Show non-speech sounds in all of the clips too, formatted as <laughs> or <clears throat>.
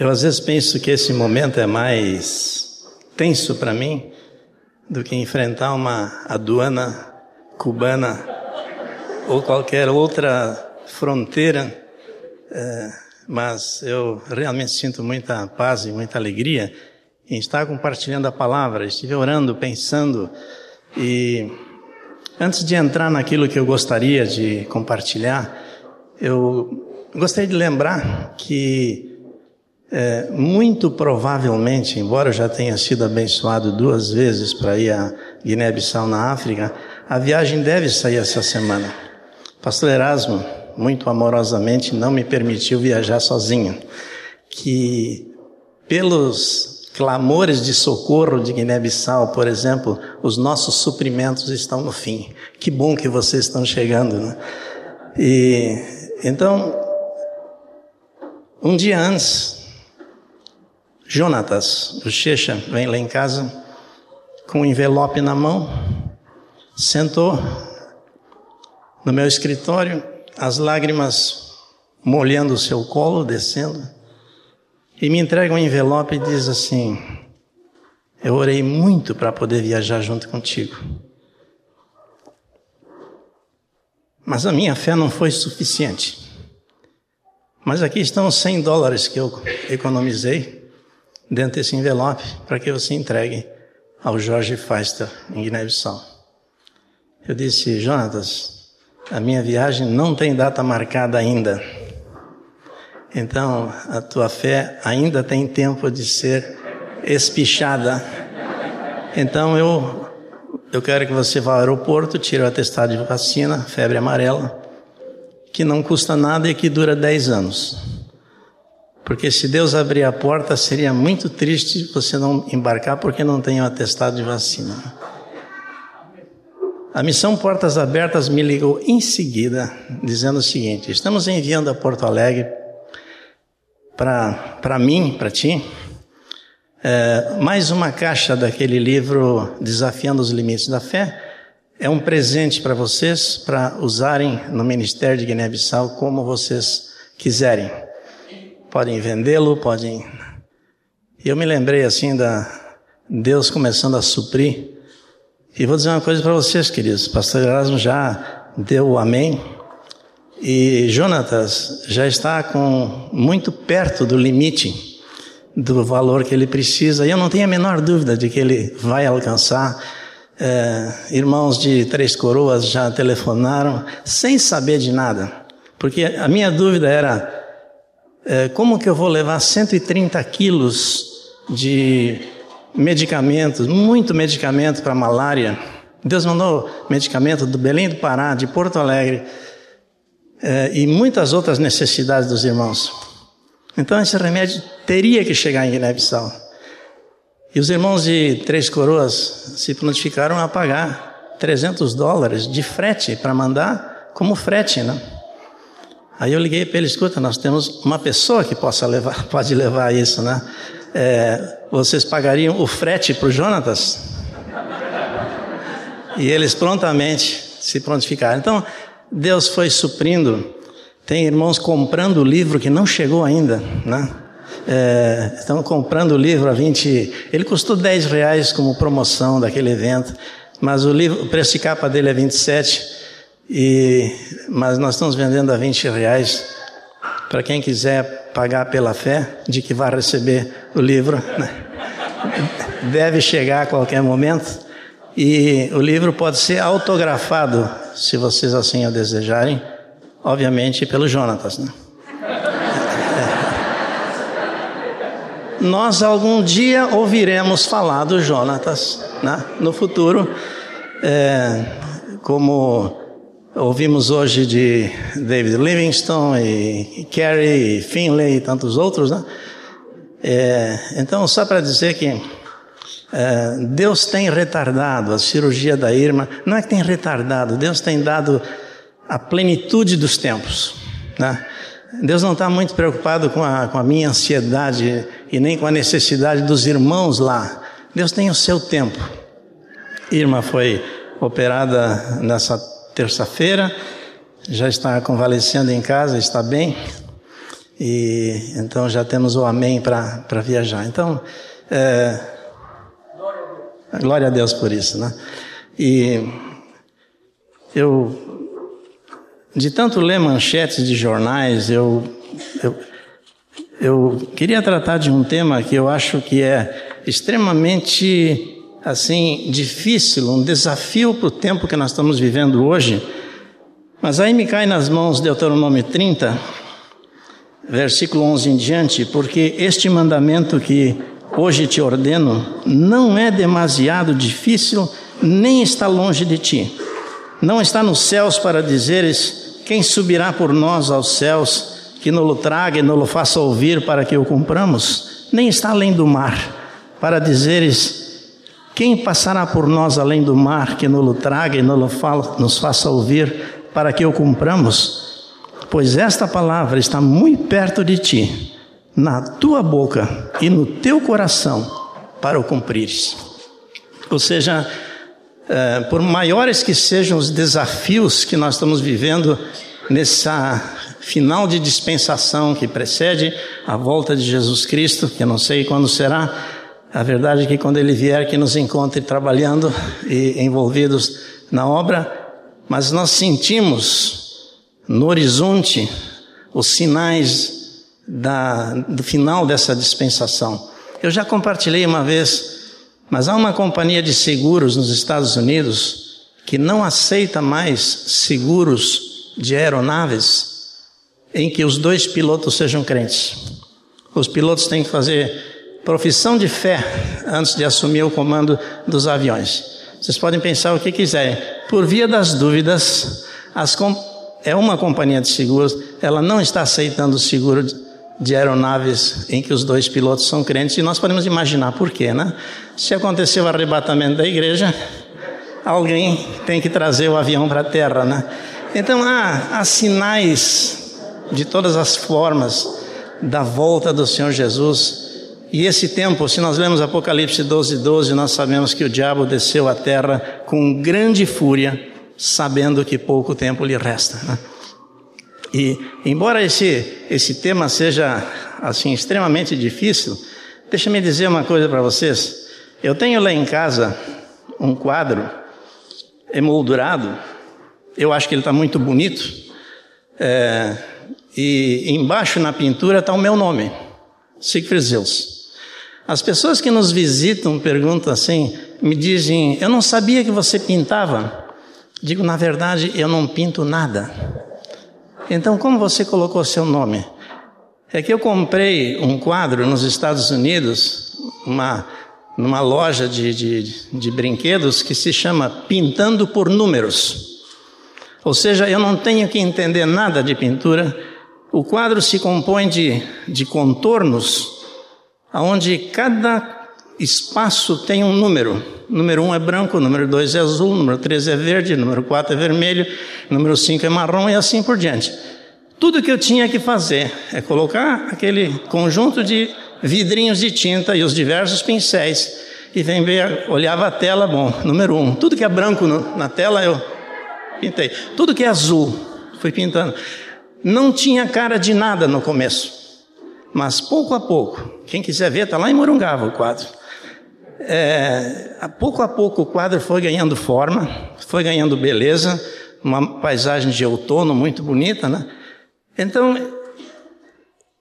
Eu às vezes penso que esse momento é mais tenso para mim do que enfrentar uma aduana cubana ou qualquer outra fronteira. É, mas eu realmente sinto muita paz e muita alegria em estar compartilhando a palavra. Estive orando, pensando e antes de entrar naquilo que eu gostaria de compartilhar, eu gostaria de lembrar que é, muito provavelmente, embora eu já tenha sido abençoado duas vezes para ir a Guiné-Bissau na África, a viagem deve sair essa semana. Pastor Erasmo, muito amorosamente, não me permitiu viajar sozinho, que pelos clamores de socorro de Guiné-Bissau, por exemplo, os nossos suprimentos estão no fim. Que bom que vocês estão chegando, né? E então, um dia antes Jonatas, o Checha, vem lá em casa com um envelope na mão, sentou no meu escritório, as lágrimas molhando o seu colo, descendo, e me entrega um envelope e diz assim: Eu orei muito para poder viajar junto contigo. Mas a minha fé não foi suficiente. Mas aqui estão os 100 dólares que eu economizei dentro desse envelope para que você entregue ao Jorge Feister em Guiné-Bissau. Eu disse, Jonatas, a minha viagem não tem data marcada ainda. Então, a tua fé ainda tem tempo de ser espichada. Então, eu, eu quero que você vá ao aeroporto, tire o atestado de vacina, febre amarela, que não custa nada e que dura 10 anos. Porque se Deus abrir a porta, seria muito triste você não embarcar porque não tem o um atestado de vacina. A missão Portas Abertas me ligou em seguida, dizendo o seguinte: estamos enviando a Porto Alegre para mim, para ti, é, mais uma caixa daquele livro Desafiando os Limites da Fé. É um presente para vocês, para usarem no Ministério de Guiné-Bissau como vocês quiserem podem vendê-lo, podem. E eu me lembrei assim da Deus começando a suprir. E vou dizer uma coisa para vocês, queridos. Pastor Erasmo já deu o amém. E Jonatas já está com muito perto do limite do valor que ele precisa. E eu não tenho a menor dúvida de que ele vai alcançar. É, irmãos de Três Coroas já telefonaram sem saber de nada. Porque a minha dúvida era como que eu vou levar 130 quilos de medicamentos, muito medicamento para malária? Deus mandou medicamento do Belém do Pará, de Porto Alegre, é, e muitas outras necessidades dos irmãos. Então esse remédio teria que chegar em Guiné-Bissau. E os irmãos de Três Coroas se prontificaram a pagar 300 dólares de frete para mandar como frete, né? Aí eu liguei para ele, escuta, nós temos uma pessoa que possa levar, <laughs> pode levar isso, né? É, vocês pagariam o frete para o Jonatas? E eles prontamente se prontificaram. Então, Deus foi suprindo. Tem irmãos comprando o livro que não chegou ainda, né? É, estão comprando o livro a 20. Ele custou 10 reais como promoção daquele evento, mas o livro, o preço de capa dele é 27. E, mas nós estamos vendendo a 20 reais para quem quiser pagar pela fé de que vai receber o livro. Né? Deve chegar a qualquer momento. E o livro pode ser autografado, se vocês assim o desejarem, obviamente pelo Jonatas. Né? Nós algum dia ouviremos falar do Jonatas né? no futuro, é, como Ouvimos hoje de David Livingstone e Kerry e Finlay e tantos outros, né? É, então, só para dizer que é, Deus tem retardado a cirurgia da Irma, não é que tem retardado, Deus tem dado a plenitude dos tempos, né? Deus não está muito preocupado com a, com a minha ansiedade e nem com a necessidade dos irmãos lá. Deus tem o seu tempo. Irma foi operada nessa terça-feira, já está convalescendo em casa, está bem. E então já temos o amém para viajar. Então, é, glória a Deus por isso, né? E eu, de tanto ler manchetes de jornais, eu, eu, eu queria tratar de um tema que eu acho que é extremamente assim difícil, um desafio para o tempo que nós estamos vivendo hoje. Mas aí me cai nas mãos Deuteronômio 30, versículo 11 em diante, porque este mandamento que hoje te ordeno não é demasiado difícil, nem está longe de ti. Não está nos céus para dizeres: quem subirá por nós aos céus, que nos traga e nos faça ouvir para que o cumpramos? Nem está além do mar para dizeres: quem passará por nós além do mar, que nos traga e nos faça ouvir, para que o cumpramos? Pois esta palavra está muito perto de ti, na tua boca e no teu coração, para o cumprires. Ou seja, eh, por maiores que sejam os desafios que nós estamos vivendo nessa final de dispensação que precede a volta de Jesus Cristo, que eu não sei quando será, a verdade é que quando ele vier, que nos encontre trabalhando e envolvidos na obra, mas nós sentimos no horizonte os sinais da, do final dessa dispensação. Eu já compartilhei uma vez, mas há uma companhia de seguros nos Estados Unidos que não aceita mais seguros de aeronaves em que os dois pilotos sejam crentes. Os pilotos têm que fazer profissão de fé antes de assumir o comando dos aviões. Vocês podem pensar o que quiserem. Por via das dúvidas, é uma companhia de seguros, ela não está aceitando o seguro de aeronaves em que os dois pilotos são crentes, e nós podemos imaginar por quê, né? Se aconteceu o arrebatamento da igreja, alguém tem que trazer o avião para a terra, né? Então há, há sinais de todas as formas da volta do Senhor Jesus e esse tempo, se nós lemos Apocalipse 12, 12, nós sabemos que o diabo desceu à terra com grande fúria, sabendo que pouco tempo lhe resta. Né? E, embora esse, esse tema seja, assim, extremamente difícil, deixa-me dizer uma coisa para vocês. Eu tenho lá em casa um quadro emoldurado, eu acho que ele está muito bonito, é, e embaixo na pintura está o meu nome, Siegfried Zeus. As pessoas que nos visitam perguntam assim, me dizem: Eu não sabia que você pintava. Digo, na verdade, eu não pinto nada. Então, como você colocou seu nome? É que eu comprei um quadro nos Estados Unidos, uma, numa loja de, de, de brinquedos que se chama Pintando por Números. Ou seja, eu não tenho que entender nada de pintura. O quadro se compõe de, de contornos onde cada espaço tem um número. Número 1 um é branco, número 2 é azul, número 3 é verde, número 4 é vermelho, número 5 é marrom e assim por diante. Tudo que eu tinha que fazer é colocar aquele conjunto de vidrinhos de tinta e os diversos pincéis e vem ver, olhava a tela, bom, número 1. Um. Tudo que é branco no, na tela eu pintei. Tudo que é azul, fui pintando. Não tinha cara de nada no começo. Mas pouco a pouco, quem quiser ver, está lá em Morungava o quadro. É, a pouco a pouco o quadro foi ganhando forma, foi ganhando beleza, uma paisagem de outono muito bonita, né? Então,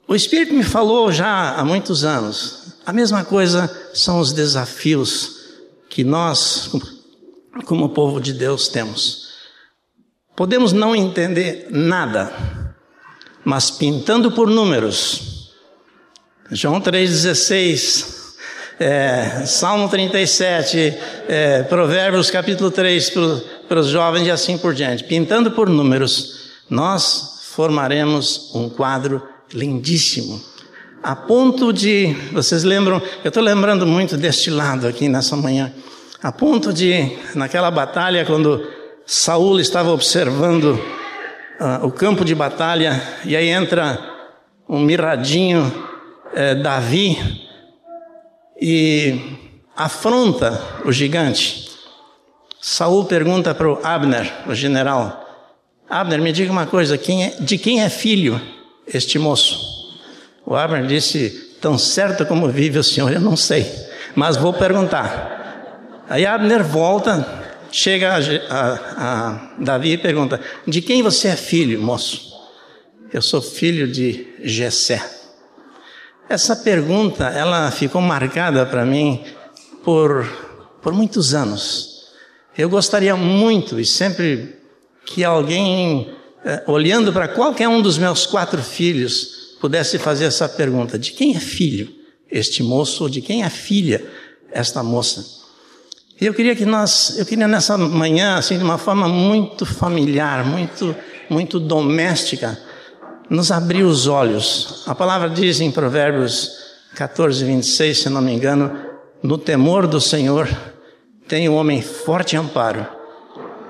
o Espírito me falou já há muitos anos. A mesma coisa são os desafios que nós, como povo de Deus, temos. Podemos não entender nada, mas pintando por números, João 3,16, é, Salmo 37, é, Provérbios capítulo 3 para os jovens e assim por diante. Pintando por números, nós formaremos um quadro lindíssimo. A ponto de, vocês lembram, eu estou lembrando muito deste lado aqui nessa manhã, a ponto de, naquela batalha, quando Saul estava observando uh, o campo de batalha, e aí entra um mirradinho é, Davi e afronta o gigante. Saul pergunta para o Abner, o general: Abner, me diga uma coisa, quem é, de quem é filho este moço? O Abner disse: Tão certo como vive o senhor, eu não sei, mas vou perguntar. Aí Abner volta, chega a, a, a Davi e pergunta: De quem você é filho, moço? Eu sou filho de Jessé. Essa pergunta, ela ficou marcada para mim por, por muitos anos. Eu gostaria muito e sempre que alguém, eh, olhando para qualquer um dos meus quatro filhos, pudesse fazer essa pergunta: de quem é filho este moço ou de quem é filha esta moça? E eu queria que nós, eu queria nessa manhã, assim, de uma forma muito familiar, muito, muito doméstica, nos abrir os olhos. A palavra diz em Provérbios 14, 26, se não me engano, no temor do Senhor tem o um homem forte amparo,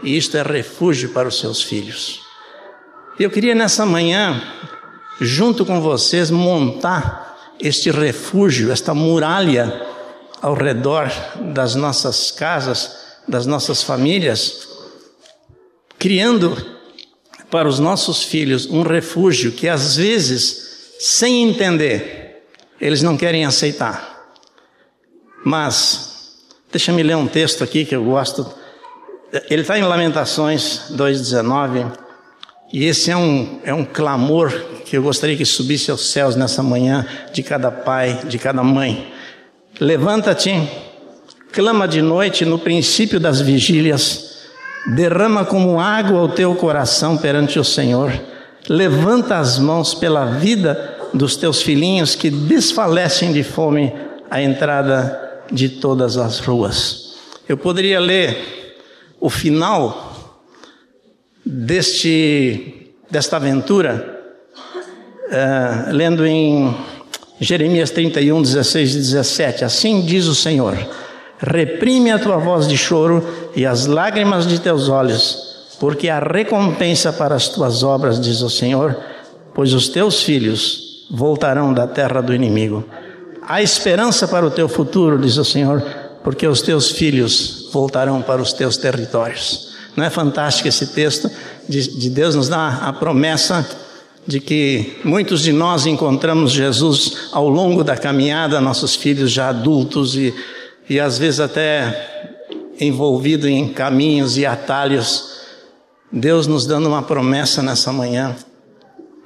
e isto é refúgio para os seus filhos. Eu queria nessa manhã, junto com vocês, montar este refúgio, esta muralha ao redor das nossas casas, das nossas famílias, criando para os nossos filhos um refúgio que às vezes, sem entender, eles não querem aceitar. Mas, deixa-me ler um texto aqui que eu gosto. Ele está em Lamentações 2,19, e esse é um, é um clamor que eu gostaria que subisse aos céus nessa manhã de cada pai, de cada mãe. Levanta-te, clama de noite no princípio das vigílias derrama como água o teu coração perante o Senhor, levanta as mãos pela vida dos teus filhinhos que desfalecem de fome à entrada de todas as ruas. Eu poderia ler o final deste, desta aventura, uh, lendo em Jeremias 31, 16 e 17. Assim diz o Senhor reprime a tua voz de choro e as lágrimas de teus olhos, porque há recompensa para as tuas obras, diz o Senhor, pois os teus filhos voltarão da terra do inimigo. Há esperança para o teu futuro, diz o Senhor, porque os teus filhos voltarão para os teus territórios. Não é fantástico esse texto? De, de Deus nos dá a promessa de que muitos de nós encontramos Jesus ao longo da caminhada, nossos filhos já adultos e e às vezes até envolvido em caminhos e atalhos. Deus nos dando uma promessa nessa manhã.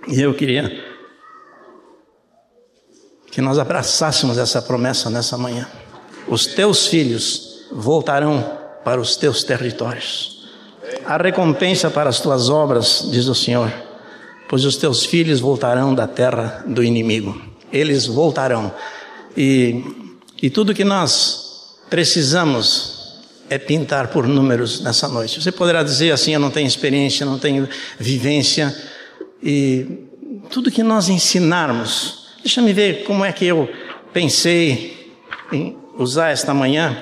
E eu queria que nós abraçássemos essa promessa nessa manhã. Os teus filhos voltarão para os teus territórios. A recompensa para as tuas obras, diz o Senhor, pois os teus filhos voltarão da terra do inimigo. Eles voltarão. E, e tudo que nós precisamos é pintar por números nessa noite. Você poderá dizer assim: eu não tenho experiência, não tenho vivência, e tudo que nós ensinarmos, deixa-me ver como é que eu pensei em usar esta manhã.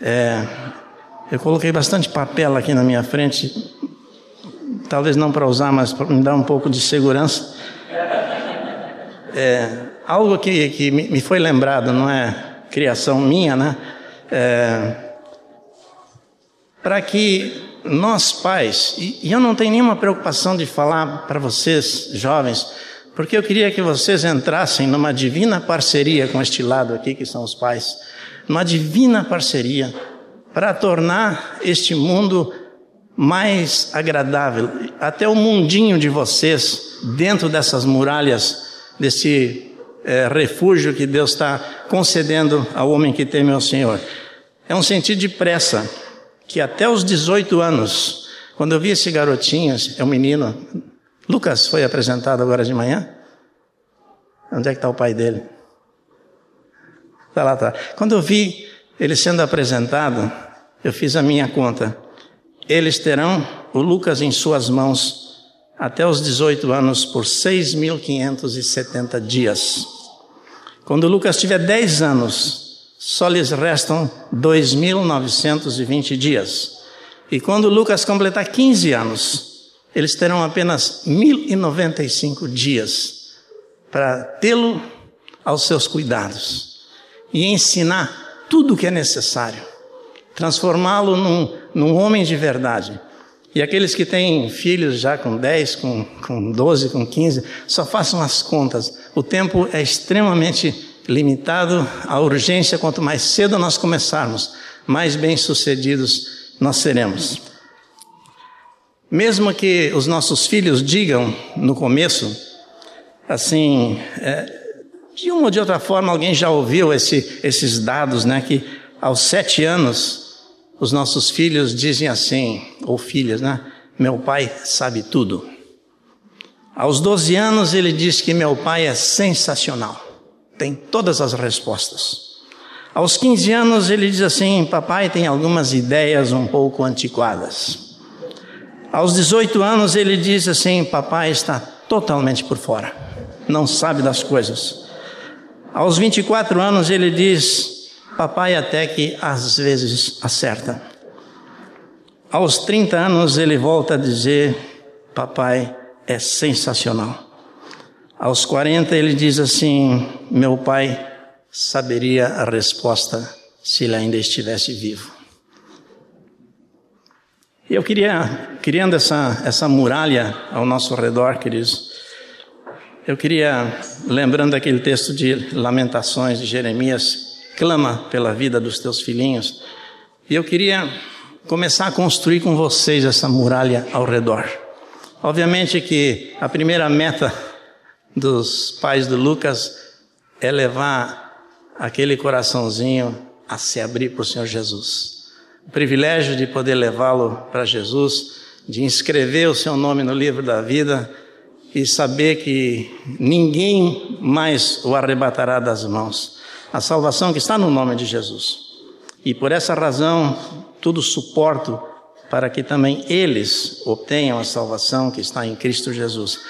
É, eu coloquei bastante papel aqui na minha frente, talvez não para usar, mas para me dar um pouco de segurança. É, algo que, que me foi lembrado, não é criação minha, né? É, para que nós pais, e, e eu não tenho nenhuma preocupação de falar para vocês jovens, porque eu queria que vocês entrassem numa divina parceria com este lado aqui, que são os pais, numa divina parceria para tornar este mundo mais agradável, até o mundinho de vocês, dentro dessas muralhas, desse é, refúgio que Deus está concedendo ao homem que teme ao Senhor. É um sentido de pressa, que até os 18 anos, quando eu vi esse garotinho, é um menino, Lucas foi apresentado agora de manhã. Onde é que está o pai dele? Está lá, tá. Quando eu vi ele sendo apresentado, eu fiz a minha conta. Eles terão o Lucas em suas mãos até os 18 anos por 6.570 dias. Quando Lucas tiver 10 anos, só lhes restam 2.920 dias. E quando Lucas completar 15 anos, eles terão apenas 1.095 dias para tê-lo aos seus cuidados e ensinar tudo o que é necessário, transformá-lo num, num homem de verdade E aqueles que têm filhos já com 10, com, com 12, com 15, só façam as contas. O tempo é extremamente limitado. A urgência, quanto mais cedo nós começarmos, mais bem-sucedidos nós seremos. Mesmo que os nossos filhos digam no começo, assim, é, de uma ou de outra forma, alguém já ouviu esse, esses dados, né? Que aos sete anos os nossos filhos dizem assim, ou filhas, né? Meu pai sabe tudo. Aos 12 anos ele diz que meu pai é sensacional, tem todas as respostas. Aos 15 anos ele diz assim: Papai tem algumas ideias um pouco antiquadas. Aos 18 anos ele diz assim: Papai está totalmente por fora, não sabe das coisas. Aos 24 anos ele diz: Papai até que às vezes acerta. Aos 30 anos ele volta a dizer: Papai é sensacional. Aos 40 ele diz assim: Meu pai saberia a resposta se ele ainda estivesse vivo. E eu queria, criando essa, essa muralha ao nosso redor, queridos, eu queria, lembrando aquele texto de Lamentações de Jeremias, clama pela vida dos teus filhinhos. E eu queria começar a construir com vocês essa muralha ao redor. Obviamente que a primeira meta dos pais do Lucas é levar aquele coraçãozinho a se abrir para o Senhor Jesus. O privilégio de poder levá-lo para Jesus, de inscrever o seu nome no livro da vida e saber que ninguém mais o arrebatará das mãos a salvação que está no nome de Jesus. E por essa razão, tudo suporto para que também eles obtenham a salvação que está em Cristo Jesus.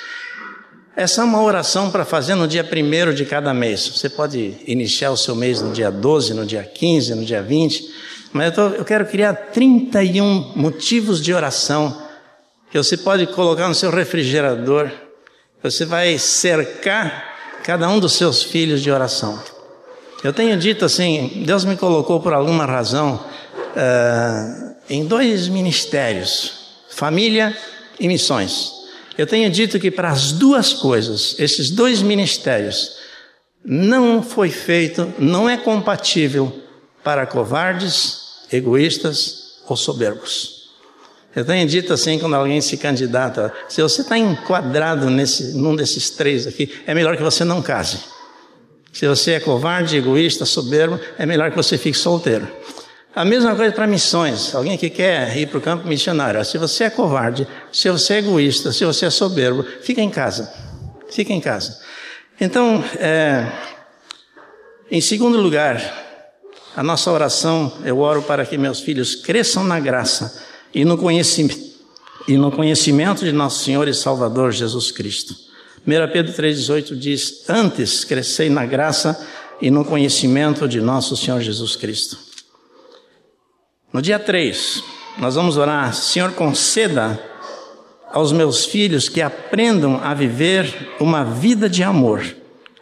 Essa é uma oração para fazer no dia primeiro de cada mês. Você pode iniciar o seu mês no dia 12, no dia 15, no dia 20, mas eu, tô, eu quero criar 31 motivos de oração que você pode colocar no seu refrigerador. Você vai cercar cada um dos seus filhos de oração. Eu tenho dito assim: Deus me colocou por alguma razão uh, em dois ministérios, família e missões. Eu tenho dito que para as duas coisas, esses dois ministérios, não foi feito, não é compatível para covardes, egoístas ou soberbos. Eu tenho dito assim, quando alguém se candidata, se você está enquadrado nesse, num desses três aqui, é melhor que você não case. Se você é covarde, egoísta, soberbo, é melhor que você fique solteiro. A mesma coisa para missões. Alguém que quer ir para o campo missionário. Se você é covarde, se você é egoísta, se você é soberbo, fica em casa. Fica em casa. Então, é, em segundo lugar, a nossa oração, eu oro para que meus filhos cresçam na graça e no conhecimento, e no conhecimento de nosso Senhor e Salvador Jesus Cristo. 1 Pedro 3,18 diz: Antes crescei na graça e no conhecimento de nosso Senhor Jesus Cristo. No dia 3, nós vamos orar: Senhor, conceda aos meus filhos que aprendam a viver uma vida de amor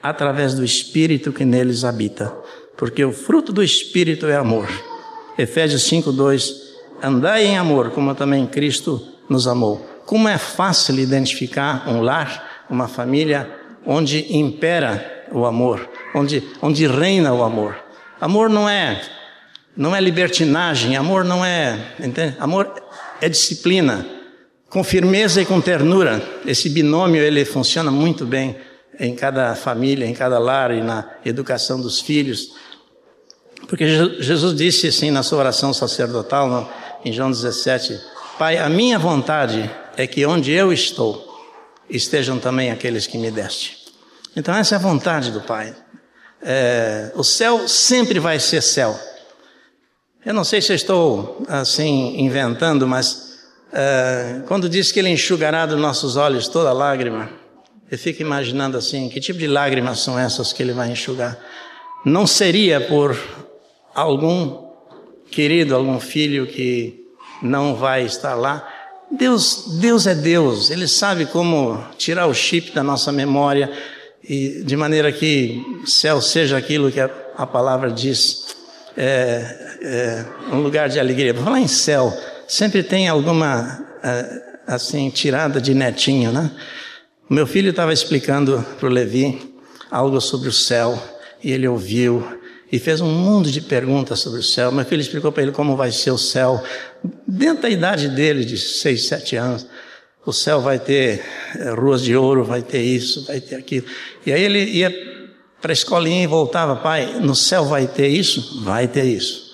através do Espírito que neles habita, porque o fruto do Espírito é amor. Efésios 5:2 Andai em amor, como também Cristo nos amou. Como é fácil identificar um lar uma família onde impera o amor, onde, onde reina o amor. Amor não é não é libertinagem, amor não é, entende? Amor é disciplina, com firmeza e com ternura. Esse binômio ele funciona muito bem em cada família, em cada lar e na educação dos filhos. Porque Jesus disse assim na sua oração sacerdotal, em João 17: Pai, a minha vontade é que onde eu estou, estejam também aqueles que me deste. Então, essa é a vontade do Pai. É, o céu sempre vai ser céu. Eu não sei se estou assim inventando, mas é, quando diz que Ele enxugará dos nossos olhos toda lágrima, eu fico imaginando assim: que tipo de lágrimas são essas que Ele vai enxugar? Não seria por algum querido, algum filho que não vai estar lá, Deus, Deus é Deus, Ele sabe como tirar o chip da nossa memória e de maneira que céu seja aquilo que a, a palavra diz, é, é, um lugar de alegria. Para falar em céu, sempre tem alguma é, assim, tirada de netinho, né? Meu filho estava explicando para o Levi algo sobre o céu e ele ouviu e fez um mundo de perguntas sobre o céu. Meu filho explicou para ele como vai ser o céu, dentro da idade dele, de seis, sete anos. O céu vai ter é, ruas de ouro, vai ter isso, vai ter aquilo. E aí ele ia para a escolinha e voltava, pai, no céu vai ter isso? Vai ter isso.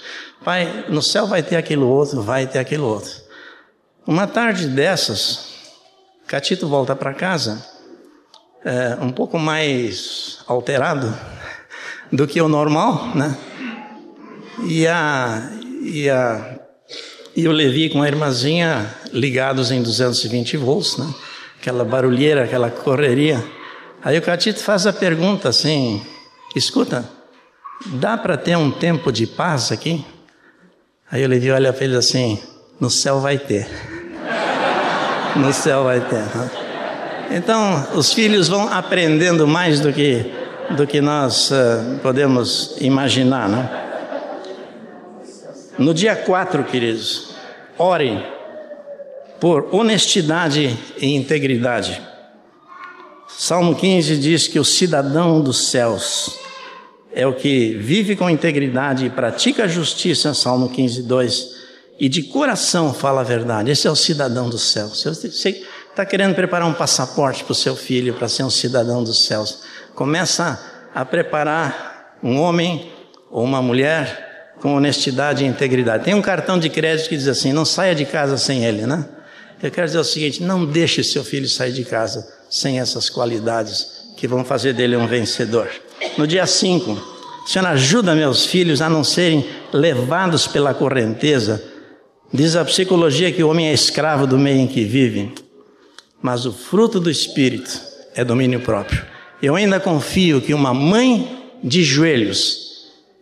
Pai, no céu vai ter aquilo outro? Vai ter aquilo outro. Uma tarde dessas, Catito volta para casa, é, um pouco mais alterado do que o normal, né? E, a, e, a, e o Levi com a irmãzinha ligados em 220 volts, né? Aquela barulheira, aquela correria. Aí o Catito faz a pergunta assim: escuta, dá para ter um tempo de paz aqui? Aí o Levi olha para ele assim: no céu vai ter. <laughs> no céu vai ter. Então, os filhos vão aprendendo mais do que, do que nós uh, podemos imaginar, né? No dia 4, queridos, orem por honestidade e integridade. Salmo 15 diz que o cidadão dos céus é o que vive com integridade e pratica a justiça, Salmo 15, 2, e de coração fala a verdade. Esse é o cidadão dos céus. Você está querendo preparar um passaporte para o seu filho para ser um cidadão dos céus. Começa a preparar um homem ou uma mulher com honestidade e integridade. Tem um cartão de crédito que diz assim: não saia de casa sem ele, né? Eu quero dizer o seguinte: não deixe seu filho sair de casa sem essas qualidades que vão fazer dele um vencedor. No dia 5, Senhor, ajuda meus filhos a não serem levados pela correnteza. Diz a psicologia que o homem é escravo do meio em que vive, mas o fruto do espírito é domínio próprio. Eu ainda confio que uma mãe de joelhos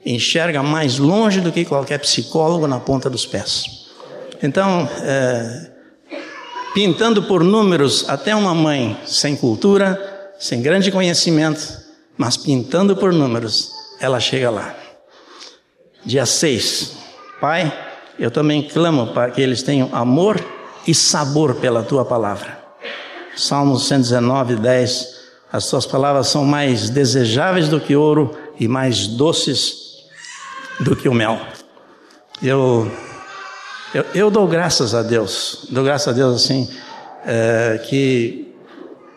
enxerga mais longe do que qualquer psicólogo na ponta dos pés. Então, é, pintando por números até uma mãe sem cultura, sem grande conhecimento, mas pintando por números, ela chega lá. Dia 6. Pai, eu também clamo para que eles tenham amor e sabor pela tua palavra. Salmo 119, 10. As tuas palavras são mais desejáveis do que ouro e mais doces do que o mel. Eu eu, eu dou graças a Deus, dou graças a Deus assim, é, que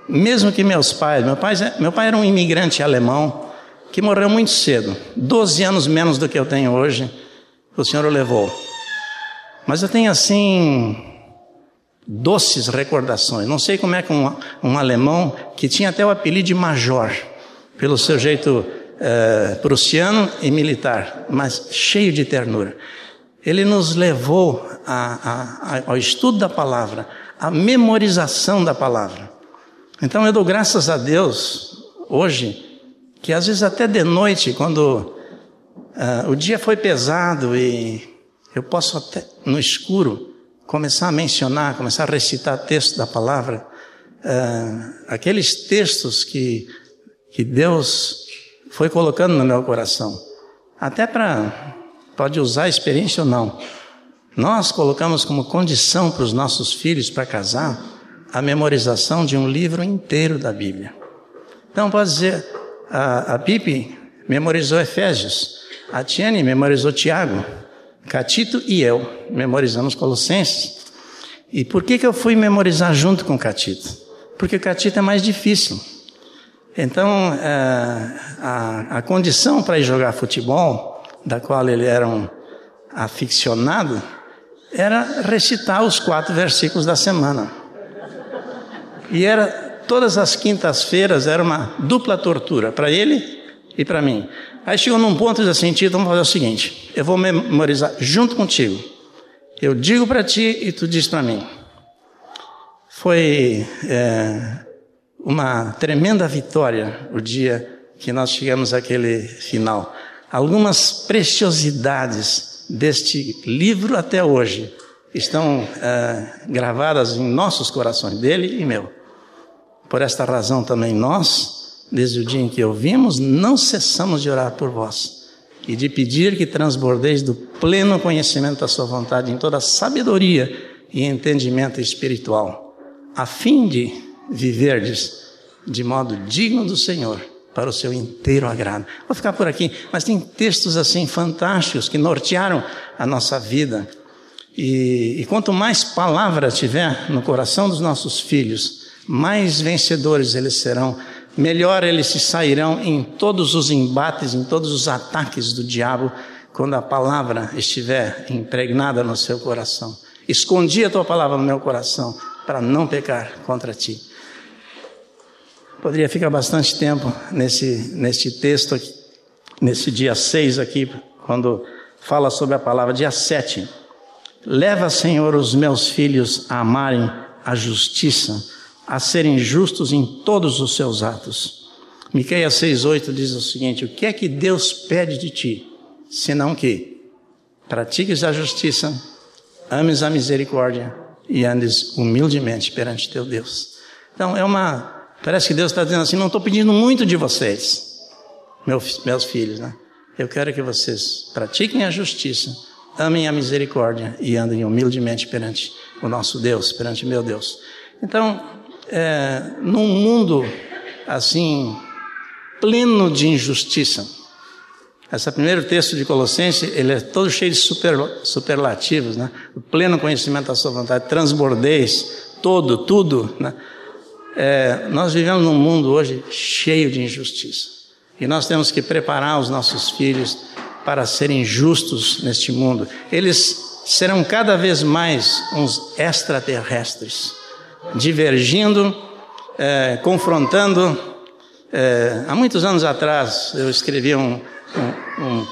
mesmo que meus pais, meu pai, meu pai era um imigrante alemão que morreu muito cedo, 12 anos menos do que eu tenho hoje, o Senhor o levou. Mas eu tenho assim doces recordações. Não sei como é que um, um alemão que tinha até o apelido de major, pelo seu jeito é, prussiano e militar, mas cheio de ternura ele nos levou a, a, ao estudo da palavra, à memorização da palavra. Então eu dou graças a Deus hoje, que às vezes até de noite, quando uh, o dia foi pesado e eu posso até no escuro começar a mencionar, começar a recitar texto da palavra, uh, aqueles textos que, que Deus foi colocando no meu coração, até para pode usar a experiência ou não. Nós colocamos como condição para os nossos filhos para casar a memorização de um livro inteiro da Bíblia. Então pode dizer, a, a Pipe memorizou Efésios, a Tiane memorizou Tiago, Catito e eu memorizamos Colossenses. E por que, que eu fui memorizar junto com Catito? Porque o Catito é mais difícil. Então, é, a, a condição para ir jogar futebol da qual ele era um aficionado, era recitar os quatro versículos da semana. E era todas as quintas-feiras era uma dupla tortura para ele e para mim. Aí chegou num ponto de assim, Tito, vamos fazer o seguinte: eu vou memorizar junto contigo. Eu digo para ti e tu diz para mim. Foi é, uma tremenda vitória o dia que nós chegamos àquele final. Algumas preciosidades deste livro até hoje estão uh, gravadas em nossos corações, dele e meu. Por esta razão também nós, desde o dia em que ouvimos, não cessamos de orar por vós e de pedir que transbordeis do pleno conhecimento da sua vontade em toda sabedoria e entendimento espiritual, a fim de viverdes de modo digno do Senhor, para o seu inteiro agrado. Vou ficar por aqui, mas tem textos assim fantásticos que nortearam a nossa vida. E, e quanto mais palavras tiver no coração dos nossos filhos, mais vencedores eles serão, melhor eles se sairão em todos os embates, em todos os ataques do diabo, quando a palavra estiver impregnada no seu coração. Escondi a tua palavra no meu coração para não pecar contra ti. Poderia ficar bastante tempo nesse, nesse texto, aqui, nesse dia 6 aqui, quando fala sobre a palavra, dia 7. Leva, Senhor, os meus filhos a amarem a justiça, a serem justos em todos os seus atos. Miqueias 6,8 diz o seguinte: O que é que Deus pede de ti, senão que pratiques a justiça, ames a misericórdia e andes humildemente perante teu Deus. Então é uma, parece que Deus está dizendo assim: não estou pedindo muito de vocês, meus, meus filhos, né? Eu quero que vocês pratiquem a justiça, amem a misericórdia e andem humildemente perante o nosso Deus, perante meu Deus. Então, é, num mundo assim, pleno de injustiça, esse primeiro texto de Colossenses, ele é todo cheio de super, superlativos, né? O pleno conhecimento da sua vontade, transbordeis, todo, tudo, né? É, nós vivemos num mundo hoje cheio de injustiça. E nós temos que preparar os nossos filhos para serem justos neste mundo. Eles serão cada vez mais uns extraterrestres, divergindo, é, confrontando. É, há muitos anos atrás eu escrevi um, um,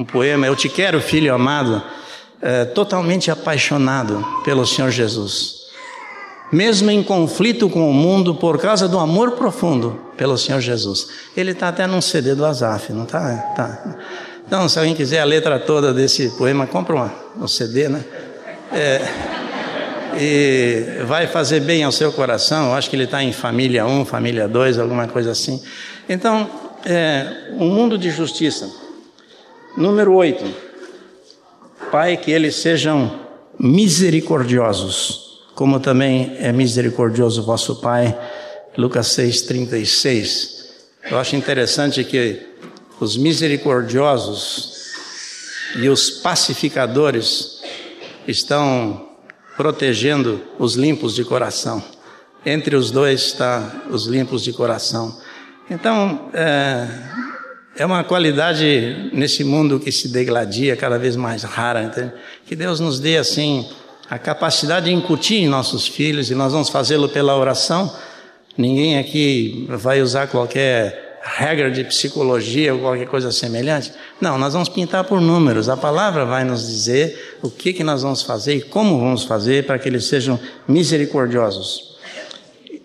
um, poema, Eu Te Quero, Filho Amado, é, totalmente apaixonado pelo Senhor Jesus. Mesmo em conflito com o mundo por causa do amor profundo pelo Senhor Jesus. Ele está até num CD do Azaf, não está? Tá. Então, se alguém quiser a letra toda desse poema, compra uma, um CD, né? É, e vai fazer bem ao seu coração. Eu acho que ele está em família 1, família 2, alguma coisa assim. Então, é, um mundo de justiça. Número 8. Pai, que eles sejam misericordiosos, como também é misericordioso vosso Pai. Lucas 6, 36. Eu acho interessante que os misericordiosos e os pacificadores estão protegendo os limpos de coração. Entre os dois está os limpos de coração. Então, é, é uma qualidade nesse mundo que se degladia cada vez mais rara. Entende? Que Deus nos dê, assim, a capacidade de incutir em nossos filhos, e nós vamos fazê-lo pela oração. Ninguém aqui vai usar qualquer regra de psicologia ou qualquer coisa semelhante. Não, nós vamos pintar por números. A palavra vai nos dizer o que, que nós vamos fazer e como vamos fazer para que eles sejam misericordiosos.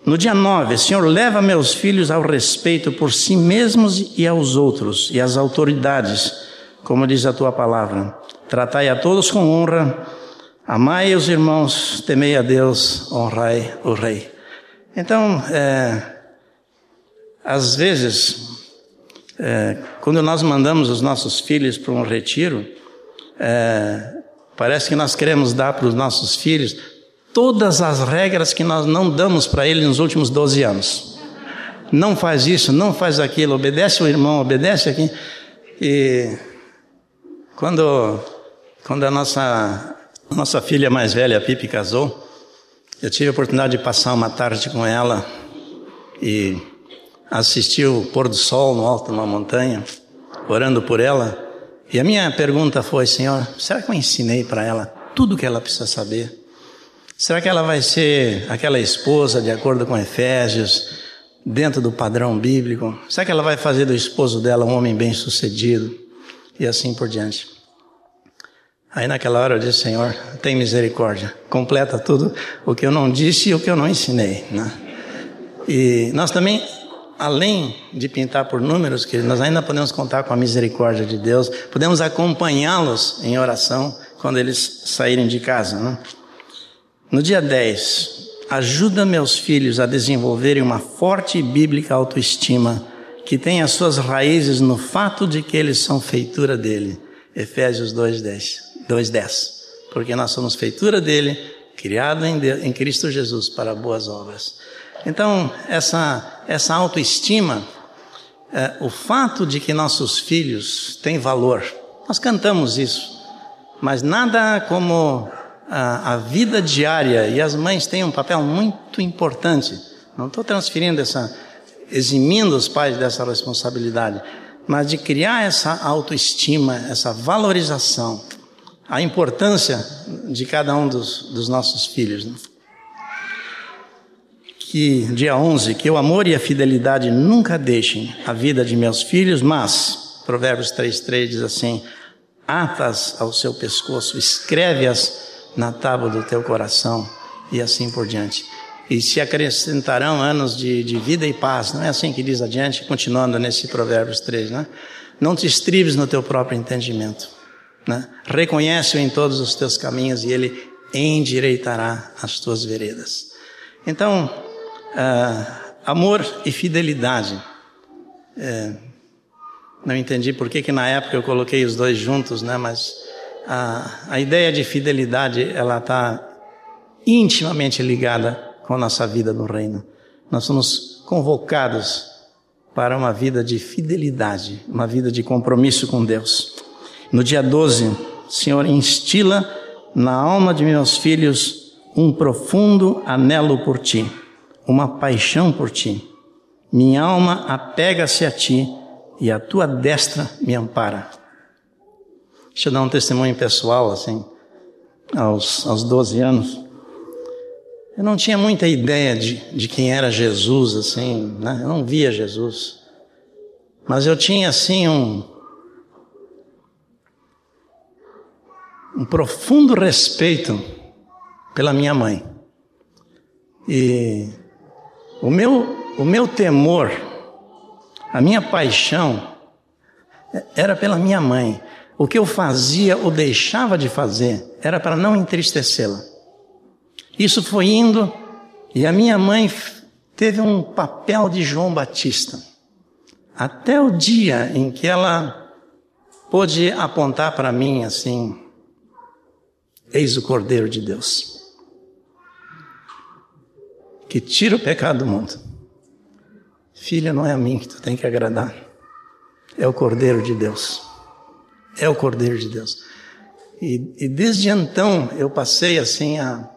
No dia 9, Senhor, leva meus filhos ao respeito por si mesmos e aos outros e às autoridades, como diz a tua palavra. Tratai a todos com honra, amai os irmãos, temei a Deus, honrai o Rei. Então, é, às vezes, é, quando nós mandamos os nossos filhos para um retiro, é, parece que nós queremos dar para os nossos filhos todas as regras que nós não damos para ele nos últimos 12 anos. Não faz isso, não faz aquilo, obedece o irmão, obedece aqui. E quando, quando a nossa, nossa filha mais velha, a Pipe, casou, eu tive a oportunidade de passar uma tarde com ela e assistir o pôr do sol no alto de uma montanha, orando por ela. E a minha pergunta foi, Senhor, será que eu ensinei para ela tudo o que ela precisa saber? Será que ela vai ser aquela esposa de acordo com Efésios, dentro do padrão bíblico? Será que ela vai fazer do esposo dela um homem bem-sucedido? E assim por diante. Aí naquela hora eu disse, Senhor, tem misericórdia, completa tudo o que eu não disse e o que eu não ensinei. Né? E nós também, além de pintar por números, que nós ainda podemos contar com a misericórdia de Deus, podemos acompanhá-los em oração quando eles saírem de casa. Né? No dia 10, ajuda meus filhos a desenvolverem uma forte e bíblica autoestima que tem as suas raízes no fato de que eles são feitura dele. Efésios 2:10. 2:10. Porque nós somos feitura dele, criado em, Deus, em Cristo Jesus para boas obras. Então, essa, essa autoestima, é, o fato de que nossos filhos têm valor, nós cantamos isso, mas nada como a, a vida diária, e as mães têm um papel muito importante. Não estou transferindo essa, eximindo os pais dessa responsabilidade, mas de criar essa autoestima, essa valorização, a importância de cada um dos, dos nossos filhos. Né? Que, dia 11, que o amor e a fidelidade nunca deixem a vida de meus filhos, mas, Provérbios 3,3 diz assim: atas ao seu pescoço, escreve-as na tábua do teu coração, e assim por diante. E se acrescentarão anos de, de vida e paz, não é assim que diz adiante, continuando nesse Provérbios 3, né? Não te estribes no teu próprio entendimento, né? Reconhece-o em todos os teus caminhos e ele endireitará as tuas veredas. Então, uh, amor e fidelidade. É, não entendi por que, que na época eu coloquei os dois juntos, né? Mas a, a ideia de fidelidade ela está intimamente ligada com a nossa vida no reino. Nós somos convocados para uma vida de fidelidade, uma vida de compromisso com Deus. No dia 12, Senhor, instila na alma de meus filhos um profundo anelo por ti, uma paixão por ti. Minha alma apega-se a ti e a tua destra me ampara. Deixa eu dar um testemunho pessoal, assim, aos, aos 12 anos. Eu não tinha muita ideia de, de quem era Jesus, assim, né? eu não via Jesus. Mas eu tinha, assim, um, um profundo respeito pela minha mãe. E o meu, o meu temor a minha paixão era pela minha mãe. O que eu fazia ou deixava de fazer era para não entristecê-la. Isso foi indo e a minha mãe teve um papel de João Batista. Até o dia em que ela pôde apontar para mim assim: Eis o Cordeiro de Deus, que tira o pecado do mundo. Filha, não é a mim que tu tem que agradar. É o Cordeiro de Deus. É o Cordeiro de Deus. E, e desde então eu passei assim a,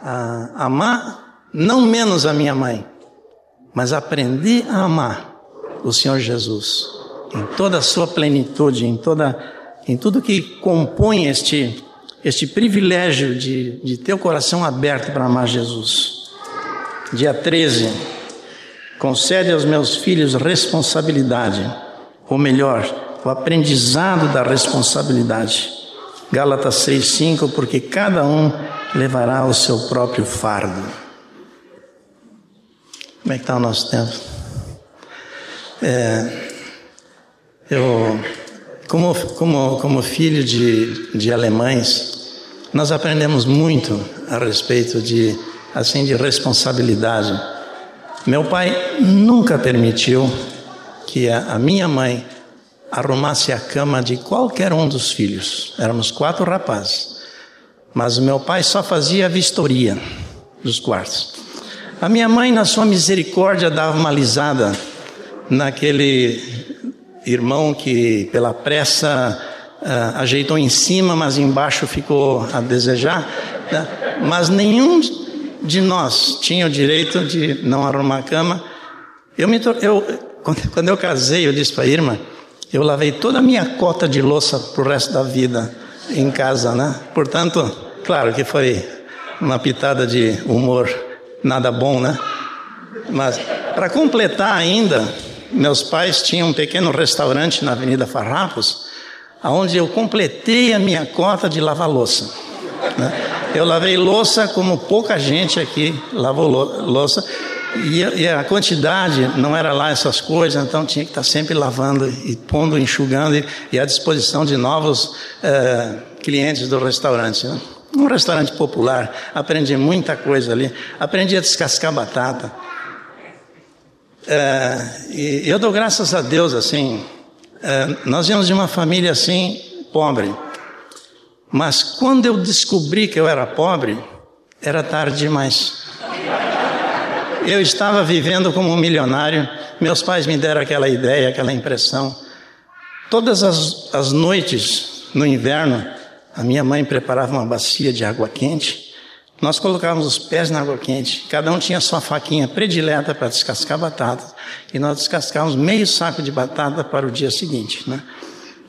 a amar não menos a minha mãe, mas aprendi a amar o Senhor Jesus em toda a sua plenitude, em toda em tudo que compõe este este privilégio de, de ter o coração aberto para amar Jesus. Dia 13 Concede aos meus filhos responsabilidade, ou melhor, o aprendizado da responsabilidade. Gálatas 6,5, porque cada um levará o seu próprio fardo. Como é que está o nosso tempo? É, eu, como, como, como filho de, de alemães, nós aprendemos muito a respeito de, assim, de responsabilidade. Meu pai nunca permitiu que a, minha mãe arrumasse a cama de qualquer um dos filhos. Éramos quatro rapazes. Mas meu pai só fazia a vistoria dos quartos. A minha mãe, na sua misericórdia, dava uma lisada naquele irmão que, pela pressa, uh, ajeitou em cima, mas embaixo ficou a desejar. Né? Mas nenhum de nós tinha o direito de não arrumar cama. Eu me, eu, quando eu casei, eu disse para a irmã, eu lavei toda a minha cota de louça para o resto da vida em casa, né? Portanto, claro que foi uma pitada de humor nada bom, né? Mas para completar ainda, meus pais tinham um pequeno restaurante na Avenida Farrapos, onde eu completei a minha cota de lavar louça. Né? Eu lavei louça como pouca gente aqui lavou louça. E, a quantidade não era lá essas coisas, então tinha que estar sempre lavando e pondo, enxugando e, à disposição de novos eh, clientes do restaurante. Né? Um restaurante popular, aprendi muita coisa ali. Aprendi a descascar batata. Eh, eu dou graças a Deus, assim, eh, nós viemos de uma família assim, pobre. Mas quando eu descobri que eu era pobre, Era tarde demais. Eu estava vivendo como um milionário, meus pais me deram aquela ideia, aquela impressão. Todas as, as noites no inverno, a minha mãe preparava uma bacia de água quente. Nós colocávamos os pés na água quente. Cada um tinha sua faquinha predileta para descascar batata. E nós descascávamos meio saco de batata para o dia seguinte. Né?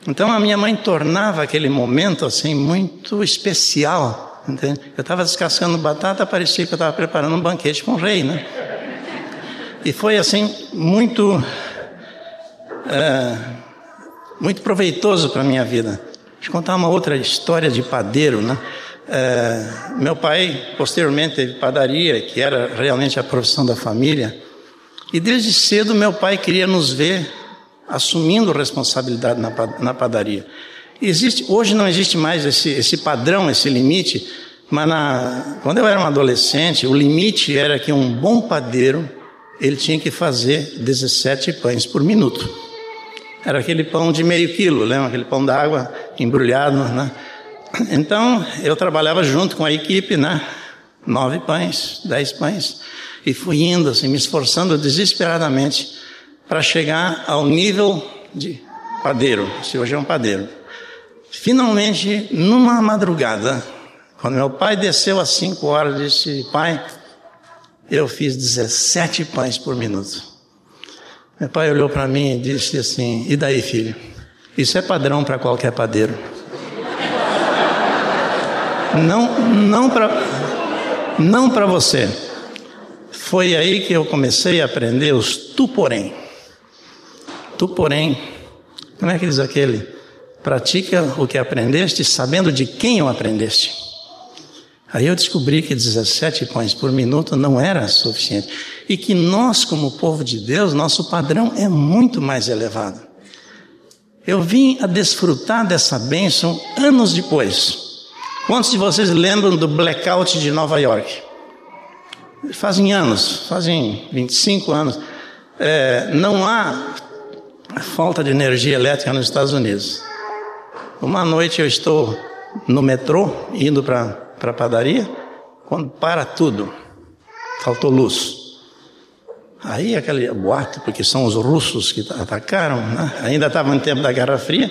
Então a minha mãe tornava aquele momento assim muito especial. Entende? Eu estava descascando batata, parecia que eu estava preparando um banquete com o rei. Né? E foi assim muito. É, muito proveitoso para minha vida. Deixa eu contar uma outra história de padeiro, né? É, meu pai, posteriormente, teve padaria, que era realmente a profissão da família. E desde cedo, meu pai queria nos ver assumindo responsabilidade na, padaria. Existe, hoje não existe mais esse, esse padrão, esse limite, mas na, quando eu era um adolescente, o limite era que um bom padeiro ele tinha que fazer 17 pães por minuto. Era aquele pão de meio quilo, lembra? Aquele pão d'água embrulhado, né? Então, eu trabalhava junto com a equipe, né? Nove pães, dez pães. E fui indo, assim, me esforçando desesperadamente para chegar ao nível de padeiro, se hoje é um padeiro. Finalmente, numa madrugada, quando meu pai desceu às cinco horas, disse: Pai, eu fiz 17 pães por minuto. Meu pai olhou para mim e disse assim: E daí, filho? Isso é padrão para qualquer padeiro. <laughs> Não, não para não para você. Foi aí que eu comecei a aprender os tu porém. Tu porém, como é que diz aquele? Pratica o que aprendeste, sabendo de quem o aprendeste. Aí eu descobri que 17 pães por minuto não era suficiente. E que nós, como povo de Deus, nosso padrão é muito mais elevado. Eu vim a desfrutar dessa bênção anos depois. Quantos de vocês lembram do blackout de Nova York? Fazem anos, fazem 25 anos. É, não há falta de energia elétrica nos Estados Unidos. Uma noite eu estou no metrô, indo para a padaria, quando para tudo, faltou luz. Aí aquele boato, porque são os russos que atacaram, né? ainda estava no tempo da Guerra Fria.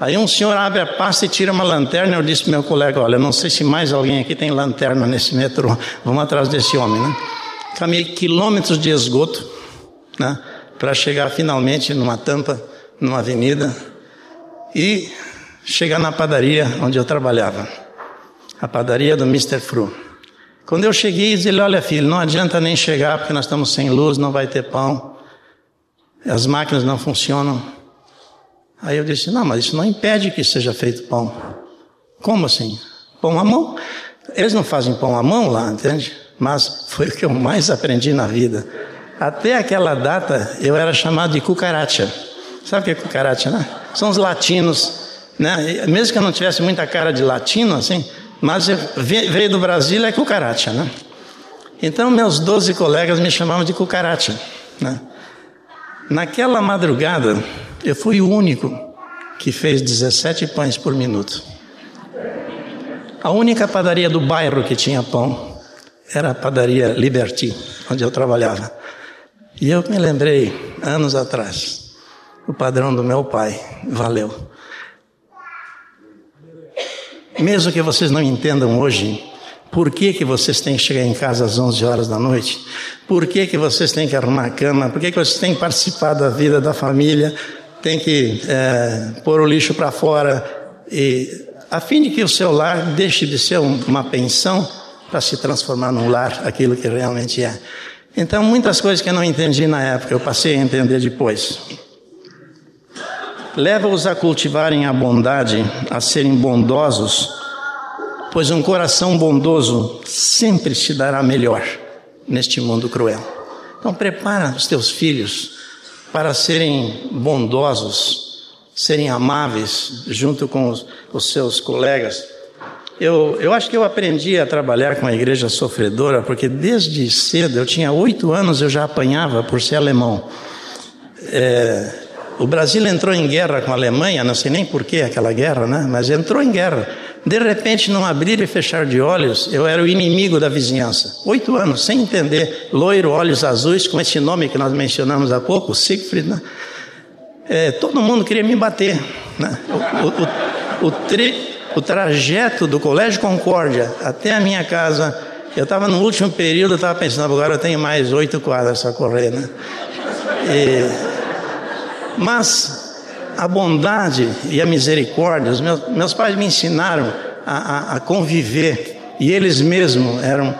Aí um senhor abre a pasta e tira uma lanterna. Eu disse para meu colega: Olha, não sei se mais alguém aqui tem lanterna nesse metrô. Vamos atrás desse homem, né? Caminhei quilômetros de esgoto, né? Para chegar finalmente numa tampa, numa avenida e chegar na padaria onde eu trabalhava a padaria do Mr. Fru. Quando eu cheguei, disse ele: Olha, filho, não adianta nem chegar porque nós estamos sem luz, não vai ter pão, as máquinas não funcionam. Aí eu disse: Não, mas isso não impede que seja feito pão. Como assim? Pão à mão? Eles não fazem pão à mão lá, entende? Mas foi o que eu mais aprendi na vida. Até aquela data eu era chamado de cucaracha. Sabe o que é cucaracha, né? São os latinos, né? Mesmo que eu não tivesse muita cara de latino, assim, mas veio do Brasil é cucaracha, né? Então meus doze colegas me chamavam de cucaracha, né? Naquela madrugada, eu fui o único que fez 17 pães por minuto. A única padaria do bairro que tinha pão era a padaria Liberty, onde eu trabalhava. E eu me lembrei, anos atrás, o padrão do meu pai, valeu. Mesmo que vocês não entendam hoje, por que, que vocês têm que chegar em casa às 11 horas da noite? Por que, que vocês têm que arrumar a cama? Por que, que vocês têm que participar da vida da família? Tem que é, pôr o lixo para fora? E, a fim de que o seu lar deixe de ser uma pensão para se transformar num lar, aquilo que realmente é. Então, muitas coisas que eu não entendi na época, eu passei a entender depois. Leva-os a cultivarem a bondade, a serem bondosos, pois um coração bondoso sempre te dará melhor neste mundo cruel. Então prepara os teus filhos para serem bondosos, serem amáveis junto com os, os seus colegas. Eu, eu acho que eu aprendi a trabalhar com a igreja sofredora, porque desde cedo, eu tinha oito anos, eu já apanhava por ser alemão. É, o Brasil entrou em guerra com a Alemanha, não sei nem por que aquela guerra, né? mas entrou em guerra, De repente, num abrir e fechar de olhos, eu era o inimigo da vizinhança. Oito anos, sem entender, loiro, olhos azuis, com esse nome que nós mencionamos há pouco, Siegfried, né? É, todo mundo queria me bater. Né? O, o, o, tri, o trajeto do Colégio Concórdia até a minha casa, eu estava no último período, eu estava pensando, agora eu tenho mais oito quadras a correr, né? E, mas a bondade e a misericórdia, os meus, meus pais me ensinaram a, a, a conviver e eles mesmos eram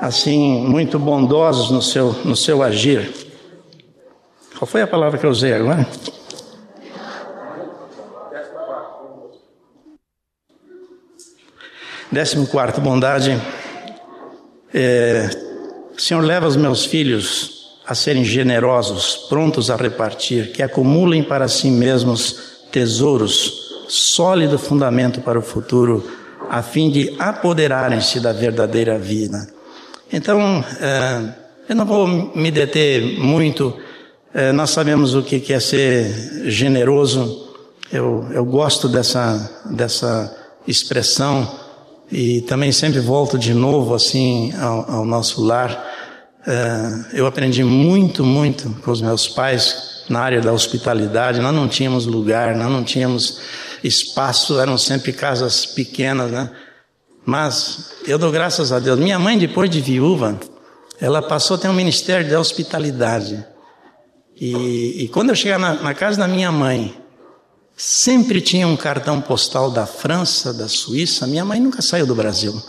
assim muito bondosos no seu, no seu agir. Qual foi a palavra que eu usei agora? Décimo quarto, bondade. É, Senhor, leva os meus filhos a serem generosos, prontos a repartir, que acumulem para si mesmos tesouros, sólido fundamento para o futuro, a fim de apoderarem-se da verdadeira vida. Então, é, eu não vou me deter muito, é, nós sabemos o que é ser generoso, eu, eu gosto dessa, dessa expressão e também sempre volto de novo assim ao, ao nosso lar. Eh, eu aprendi muito, muito com os meus pais na área da hospitalidade. Nós não tínhamos lugar, nós não tínhamos espaço, eram sempre casas pequenas, né? Mas eu dou graças a Deus. Minha mãe, depois de viúva, ela passou a ter um ministério de hospitalidade. E, e quando eu chegava na, na casa da minha mãe, sempre tinha um cartão postal da França, da Suíça. Minha mãe nunca saiu do Brasil.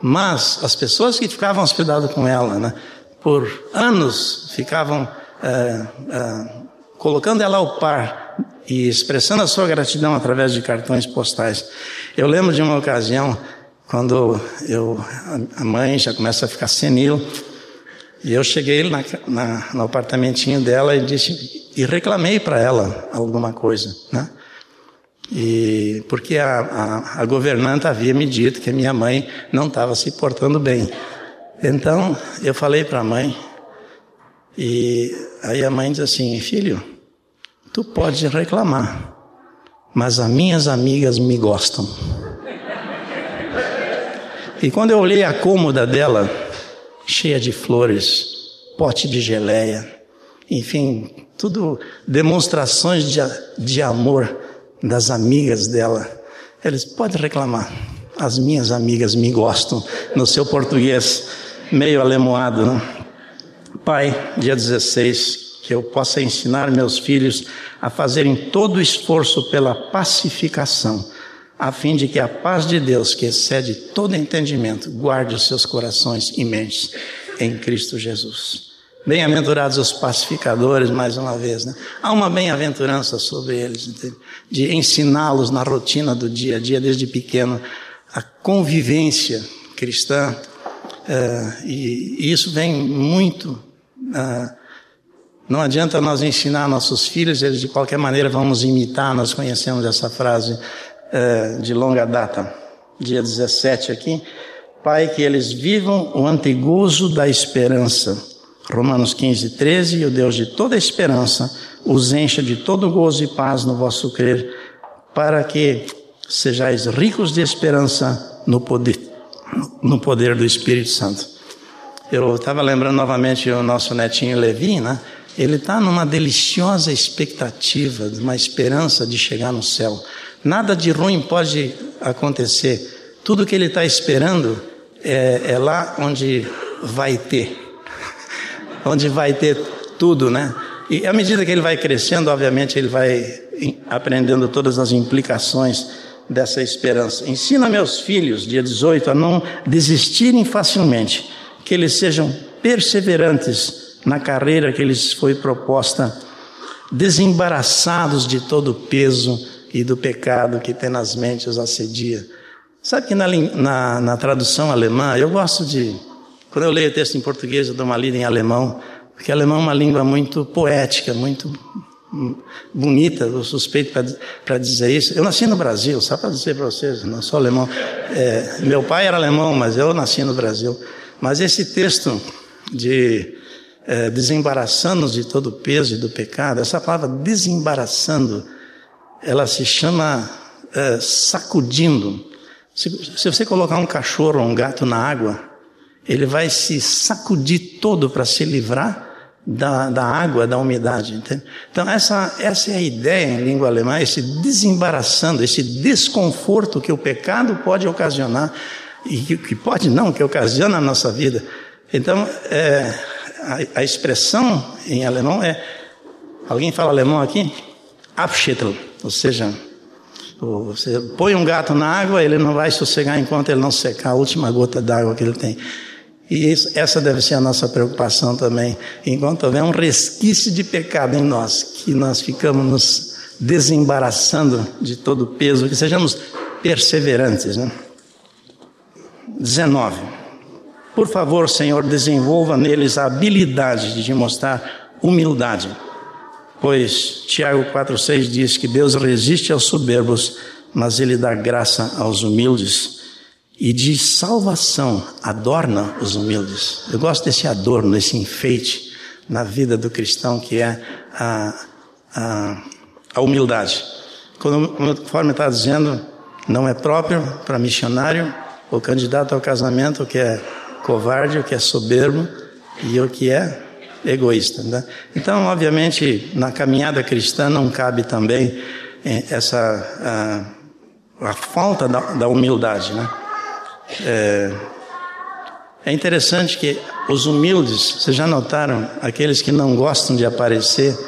Mas as pessoas que ficavam hospedadas com ela, né? por anos ficavam é, é, colocando ela ao par e expressando a sua gratidão através de cartões postais. Eu lembro de uma ocasião quando eu, a mãe já começa a ficar senil, e eu cheguei na, na, no apartamentinho dela e disse e reclamei para ela alguma coisa, né? E porque a, a, a governanta havia me dito que a minha mãe não estava se portando bem. Então eu falei para a mãe, e aí a mãe diz assim: Filho, tu pode reclamar, mas as minhas amigas me gostam. E quando eu olhei a cômoda dela, cheia de flores, pote de geleia, enfim, tudo demonstrações de, de amor das amigas dela. Eles pode reclamar. As minhas amigas me gostam no seu português meio alemoado, né? Pai, dia 16, que eu possa ensinar meus filhos a fazerem todo o esforço pela pacificação, a fim de que a paz de Deus, que excede todo entendimento, guarde os seus corações e mentes em Cristo Jesus. Bem-aventurados os pacificadores, mais uma vez, né? Há uma bem-aventurança sobre eles, de ensiná-los na rotina do dia a dia, desde pequeno, a convivência cristã, é, e, isso vem muito. É, não adianta nós ensinar nossos filhos, eles de qualquer maneira vamos imitar. Nós conhecemos essa frase é, de longa data, dia 17 aqui. Pai, que eles vivam o antegozo da esperança. Romanos 15, 13. E o Deus de toda esperança os encha de todo gozo e paz no vosso crer, para que sejais ricos de esperança no poder no poder do Espírito Santo. Eu estava lembrando novamente o nosso netinho Levi, né? Ele está numa deliciosa expectativa, uma esperança de chegar no céu. Nada de ruim pode acontecer. Tudo que ele está esperando é, é lá onde vai ter, onde vai ter tudo, né? E à medida que ele vai crescendo, obviamente ele vai aprendendo todas as implicações dessa esperança. Ensina meus filhos, dia 18, a não desistirem facilmente, que eles sejam perseverantes na carreira que lhes foi proposta, desembaraçados de todo o peso e do pecado que tenazmente os assedia. Sabe que na, na, na tradução alemã, eu gosto de, quando eu leio o texto em português, eu dou uma lida em alemão, porque alemão é uma língua muito poética, muito bonita, eu suspeito para dizer isso. Eu nasci no Brasil, só para dizer para vocês, não sou alemão. É, meu pai era alemão, mas eu nasci no Brasil. Mas esse texto de é, desembaraçando-nos de todo o peso e do pecado, essa palavra desembaraçando, ela se chama é, sacudindo, Se, se você colocar um cachorro ou um gato na água, ele vai se sacudir todo para se livrar da, da água, da umidade. Entende? Então, essa, essa é a ideia em língua alemã, esse desembaraçando, esse desconforto que o pecado pode ocasionar, e que, pode não, que ocasiona na nossa vida. Então, é, a, a, expressão em alemão é. Alguém fala alemão aqui? Abschütteln, ou seja, você põe um gato na água, ele não vai sossegar enquanto ele não secar a última gota d'água que ele tem. E isso, essa deve ser a nossa preocupação também. Enquanto houver um resquício de pecado em nós, que nós ficamos nos desembaraçando de todo o peso, que sejamos perseverantes. Né? 19. Por favor, Senhor, desenvolva neles a habilidade de mostrar humildade. Pois Tiago 4,6 diz que Deus resiste aos soberbos, mas Ele dá graça aos humildes e de salvação adorna os humildes. Eu gosto desse adorno, esse enfeite na vida do cristão que é a, a, a humildade. Conforme está dizendo, não é próprio para missionário ou candidato ao casamento que é covarde, o que é soberbo e o que é egoísta. Né? Então, obviamente, na caminhada cristã não cabe também eh, essa a, a falta da, da humildade, né? É, é interessante que os humildes, vocês já notaram, aqueles que não gostam de aparecer,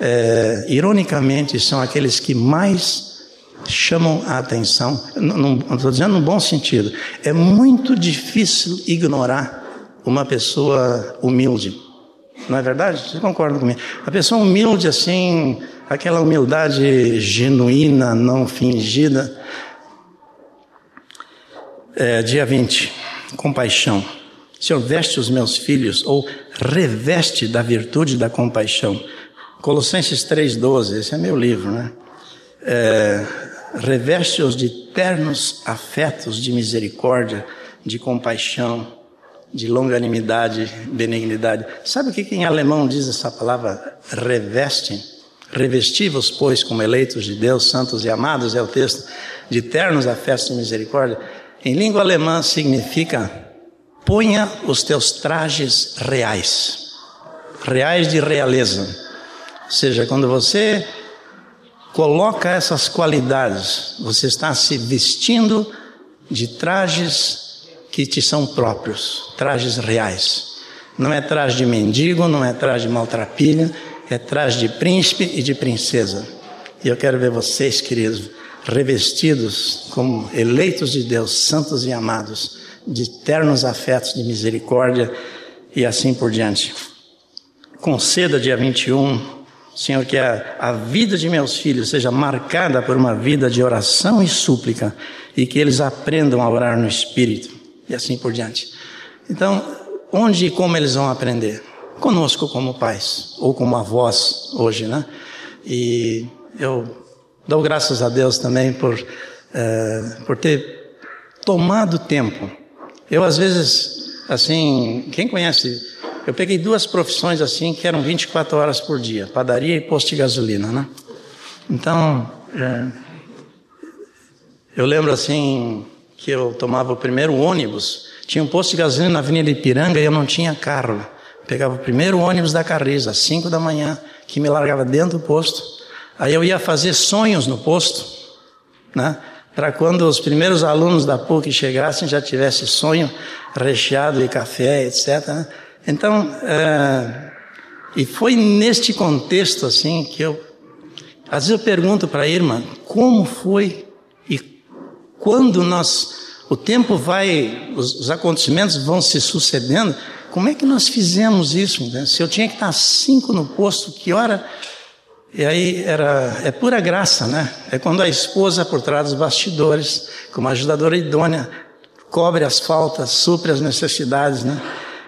é, ironicamente, são aqueles que mais chamam a atenção. Estou dizendo no bom sentido. É muito difícil ignorar uma pessoa humilde. Não é verdade? Você concorda comigo? A pessoa humilde, assim, aquela humildade genuína, não fingida, é, dia 20, compaixão. Senhor, veste os meus filhos, ou reveste da virtude da compaixão. Colossenses 3,12, esse é meu livro, né? É, reveste-os de ternos afetos de misericórdia, de compaixão, de longanimidade, benignidade. Sabe o que, que em alemão diz essa palavra reveste? Revesti-vos, pois, como eleitos de Deus, santos e amados, é o texto, de ternos afetos de misericórdia. Em língua alemã significa ponha os teus trajes reais, reais de realeza. Ou seja, quando você coloca essas qualidades, você está se vestindo de trajes que te são próprios, trajes reais. Não é traje de mendigo, não é traje de maltrapilha, é traje de príncipe e de princesa. E eu quero ver vocês, queridos, revestidos como eleitos de Deus, santos e amados, de ternos afetos de misericórdia e assim por diante. Conceda dia 21, Senhor, que a, a vida de meus filhos seja marcada por uma vida de oração e súplica e que eles aprendam a orar no Espírito e assim por diante. Então, onde e como eles vão aprender? Conosco como pais ou como avós hoje, né? E eu Dou graças a Deus também por, uh, por ter tomado tempo. Eu, às vezes, assim, quem conhece, eu peguei duas profissões assim que eram 24 horas por dia: padaria e posto de gasolina, né? Então, uh, eu lembro assim que eu tomava o primeiro ônibus. Tinha um posto de gasolina na Avenida Ipiranga e eu não tinha carro. pegava o primeiro ônibus da Carriza, às 5 da manhã, que me largava dentro do posto Aí eu ia fazer sonhos no posto, né? Para quando os primeiros alunos da PUC chegassem já tivesse sonho recheado de café, etc. Né? Então, é, e foi neste contexto assim que eu, às vezes eu pergunto para a irmã como foi e quando nós, o tempo vai, os, os acontecimentos vão se sucedendo, como é que nós fizemos isso? Né? Se eu tinha que estar cinco no posto, que hora e aí era, é pura graça, né? É quando a esposa, por trás dos bastidores, como ajudadora idônea, cobre as faltas, supre as necessidades, né?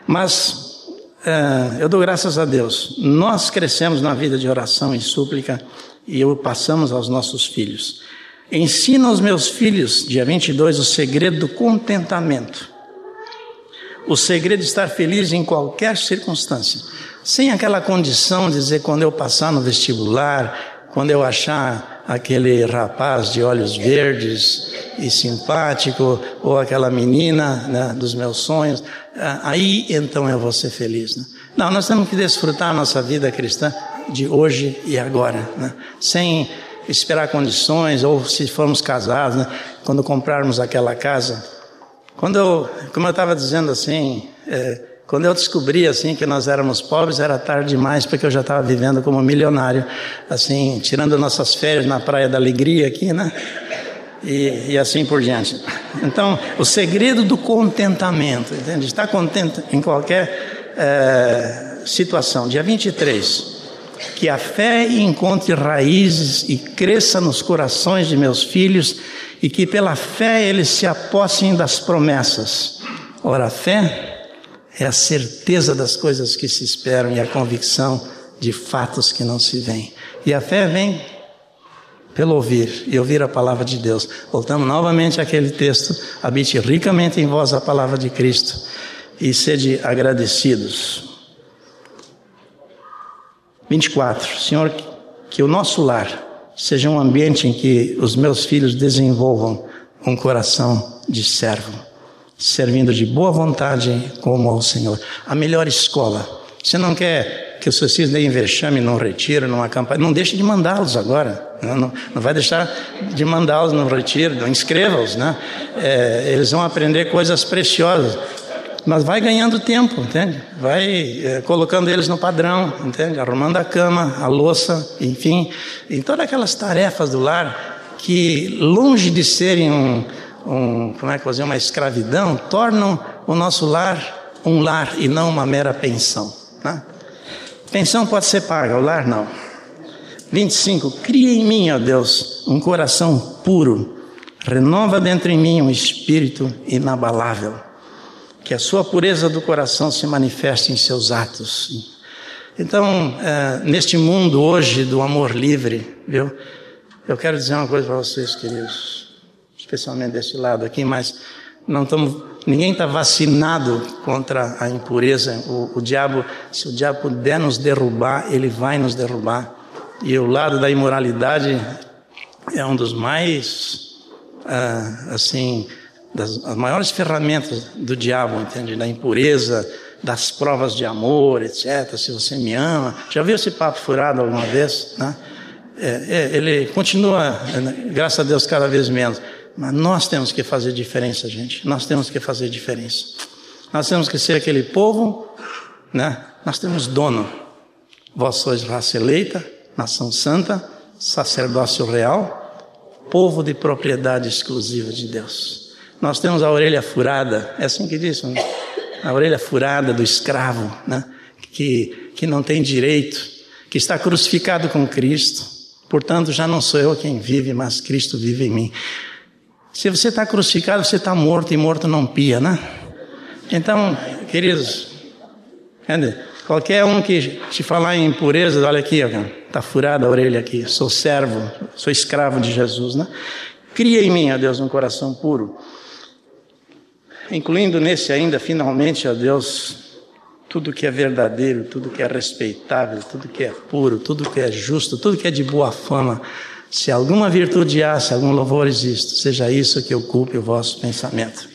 Mas é, eu dou graças a Deus. Nós crescemos na vida de oração e súplica e o passamos aos nossos filhos. Ensina aos meus filhos, dia 22, o segredo do contentamento. O segredo de estar feliz em qualquer circunstância sem aquela condição de dizer quando eu passar no vestibular, quando eu achar aquele rapaz de olhos verdes e simpático, ou aquela menina né, dos meus sonhos, aí então eu vou ser feliz. Né? Não, nós temos que desfrutar a nossa vida cristã de hoje e agora, né? sem esperar condições, ou se formos casados, né? quando comprarmos aquela casa. Quando eu, como eu estava dizendo assim, é, quando eu descobri assim que nós éramos pobres, era tarde demais, porque eu já estava vivendo como milionário, assim, tirando nossas férias na Praia da Alegria aqui, né? E, e assim por diante. Então, o segredo do contentamento, entende? Estar contente em qualquer é, situação. Dia 23 que a fé encontre raízes e cresça nos corações de meus filhos e que pela fé eles se apossem das promessas. Ora, a fé é a certeza das coisas que se esperam e a convicção de fatos que não se veem. E a fé vem pelo ouvir e ouvir a palavra de Deus. Voltamos novamente àquele texto: habite ricamente em vós a palavra de Cristo e sede agradecidos. 24. Senhor, que o nosso lar seja um ambiente em que os meus filhos desenvolvam um coração de servo, servindo de boa vontade como ao Senhor. A melhor escola. Você não quer que os seus filhos deem vexame num retiro, numa campanha, não deixe de mandá-los agora. Não, não, não, vai deixar de mandá-los no retiro, inscreva-os, né? É, eles vão aprender coisas preciosas mas vai ganhando tempo, entende? Vai é, colocando eles no padrão, entende? Arrumando a cama, a louça, enfim, em todas aquelas tarefas do lar que, longe de serem um, um como é que fazer uma escravidão, tornam o nosso lar um lar e não uma mera pensão. Né? Pensão pode ser paga, o lar não. 25. Cria em mim, ó Deus, um coração puro, renova dentro em mim um espírito inabalável que a sua pureza do coração se manifeste em seus atos. Então, é, neste mundo hoje do amor livre, viu? Eu quero dizer uma coisa para vocês, queridos, especialmente desse lado aqui, mas não estamos, ninguém está vacinado contra a impureza. O, o diabo, se o diabo puder nos derrubar, ele vai nos derrubar. E o lado da imoralidade é um dos mais, ah, assim, das maiores ferramentas do diabo, entende? Da impureza, das provas de amor, etc. Se você me ama. Já viu esse papo furado alguma vez? Né? É, é, ele continua, graças a Deus, cada vez menos. Mas nós temos que fazer diferença, gente. Nós temos que fazer diferença. Nós temos que ser aquele povo, né? Nós temos dono. Vós sois raça eleita, nação santa, sacerdócio real, povo de propriedade exclusiva de Deus. Nós temos a orelha furada, é assim que diz, né? a orelha furada do escravo, né? que, que não tem direito, que está crucificado com Cristo. Portanto, já não sou eu quem vive, mas Cristo vive em mim. Se você está crucificado, você está morto e morto não pia, né? Então, queridos, qualquer um que te falar em impureza, olha aqui, está furada a orelha aqui, sou servo, sou escravo de Jesus, né? Cria em mim, ó Deus, um coração puro incluindo nesse ainda, finalmente, ó Deus, tudo que é verdadeiro, tudo que é respeitável, tudo que é puro, tudo que é justo, tudo que é de boa fama. Se alguma virtude há, se algum louvor existe, seja isso que ocupe o vosso pensamento.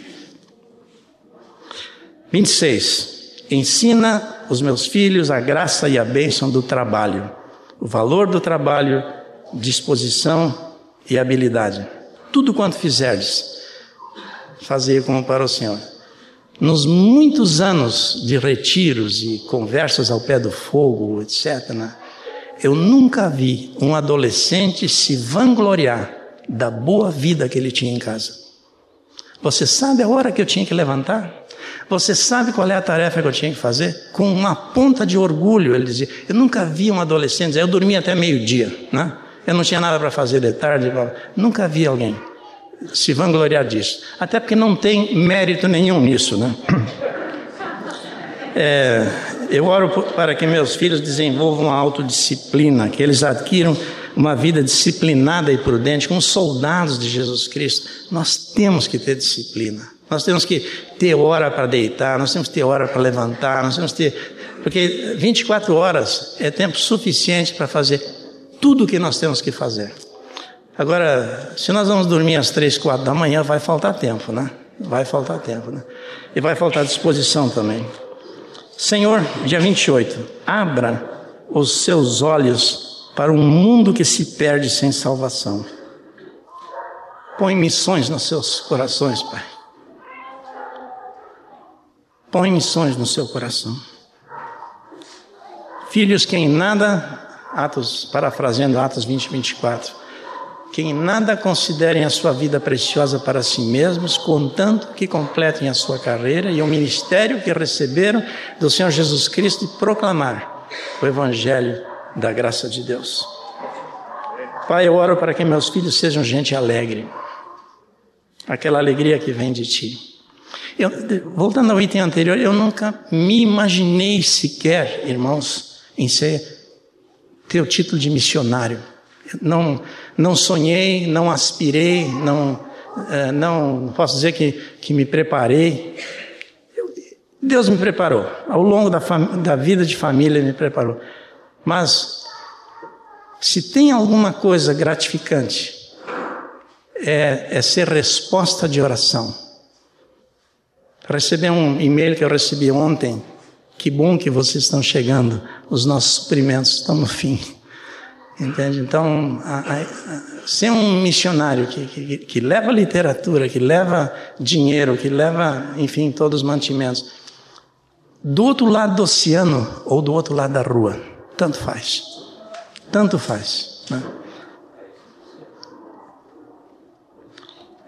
26. Ensina os meus filhos a graça e a bênção do trabalho, o valor do trabalho, disposição e habilidade. Tudo quanto fizerdes, fazer como para o Senhor. Nos muitos anos de retiros e conversas ao pé do fogo, etc., né, eu nunca vi um adolescente se vangloriar da boa vida que ele tinha em casa. Você sabe a hora que eu tinha que levantar? Você sabe qual é a tarefa que eu tinha que fazer? Com uma ponta de orgulho, ele dizia. Eu nunca vi um adolescente dizer, eu dormia até meio-dia, né? Eu não tinha nada para fazer de tarde. Nunca vi alguém se vangloriar disso. Até porque não tem mérito nenhum nisso, né? <clears throat> É, eu oro para que meus filhos desenvolvam a autodisciplina, que eles adquiram uma vida disciplinada e prudente, como soldados de Jesus Cristo. Nós temos que ter disciplina. Nós temos que ter hora para deitar, nós temos que ter hora para levantar, nós temos que ter. Porque 24 horas é tempo suficiente para fazer tudo o que nós temos que fazer. Agora, se nós vamos dormir às três, quatro da manhã, vai faltar tempo, né? Vai faltar tempo, né? E vai faltar disposição também. Senhor, dia 28, abra os seus olhos para um mundo que se perde sem salvação. Põe missões nos seus corações, Pai. Põe missões no seu coração. Filhos que em nada, Atos, parafraseando Atos 20, 24, que em nada considerem a sua vida preciosa para si mesmos, contanto que completem a sua carreira e o ministério que receberam do Senhor Jesus Cristo e proclamar o Evangelho da graça de Deus. Pai, eu oro para que meus filhos sejam gente alegre, aquela alegria que vem de Ti. Eu, voltando ao item anterior, eu nunca me imaginei sequer, irmãos, em ser ter o título de missionário. Não, não sonhei, não aspirei, não, uh, não posso dizer que, que me preparei. Eu, Deus me preparou, ao longo da, da vida de família me preparou. Mas, se tem alguma coisa gratificante, é, é ser resposta de oração. Receber um e-mail que eu recebi ontem. Que bom que vocês estão chegando. Os nossos suprimentos estão no fim. Entende? Então, a, a, ser um missionário que, que, que, leva literatura, que leva dinheiro, que leva, enfim, todos os mantimentos, do outro lado do oceano ou do outro lado da rua, tanto faz. Tanto faz. Né?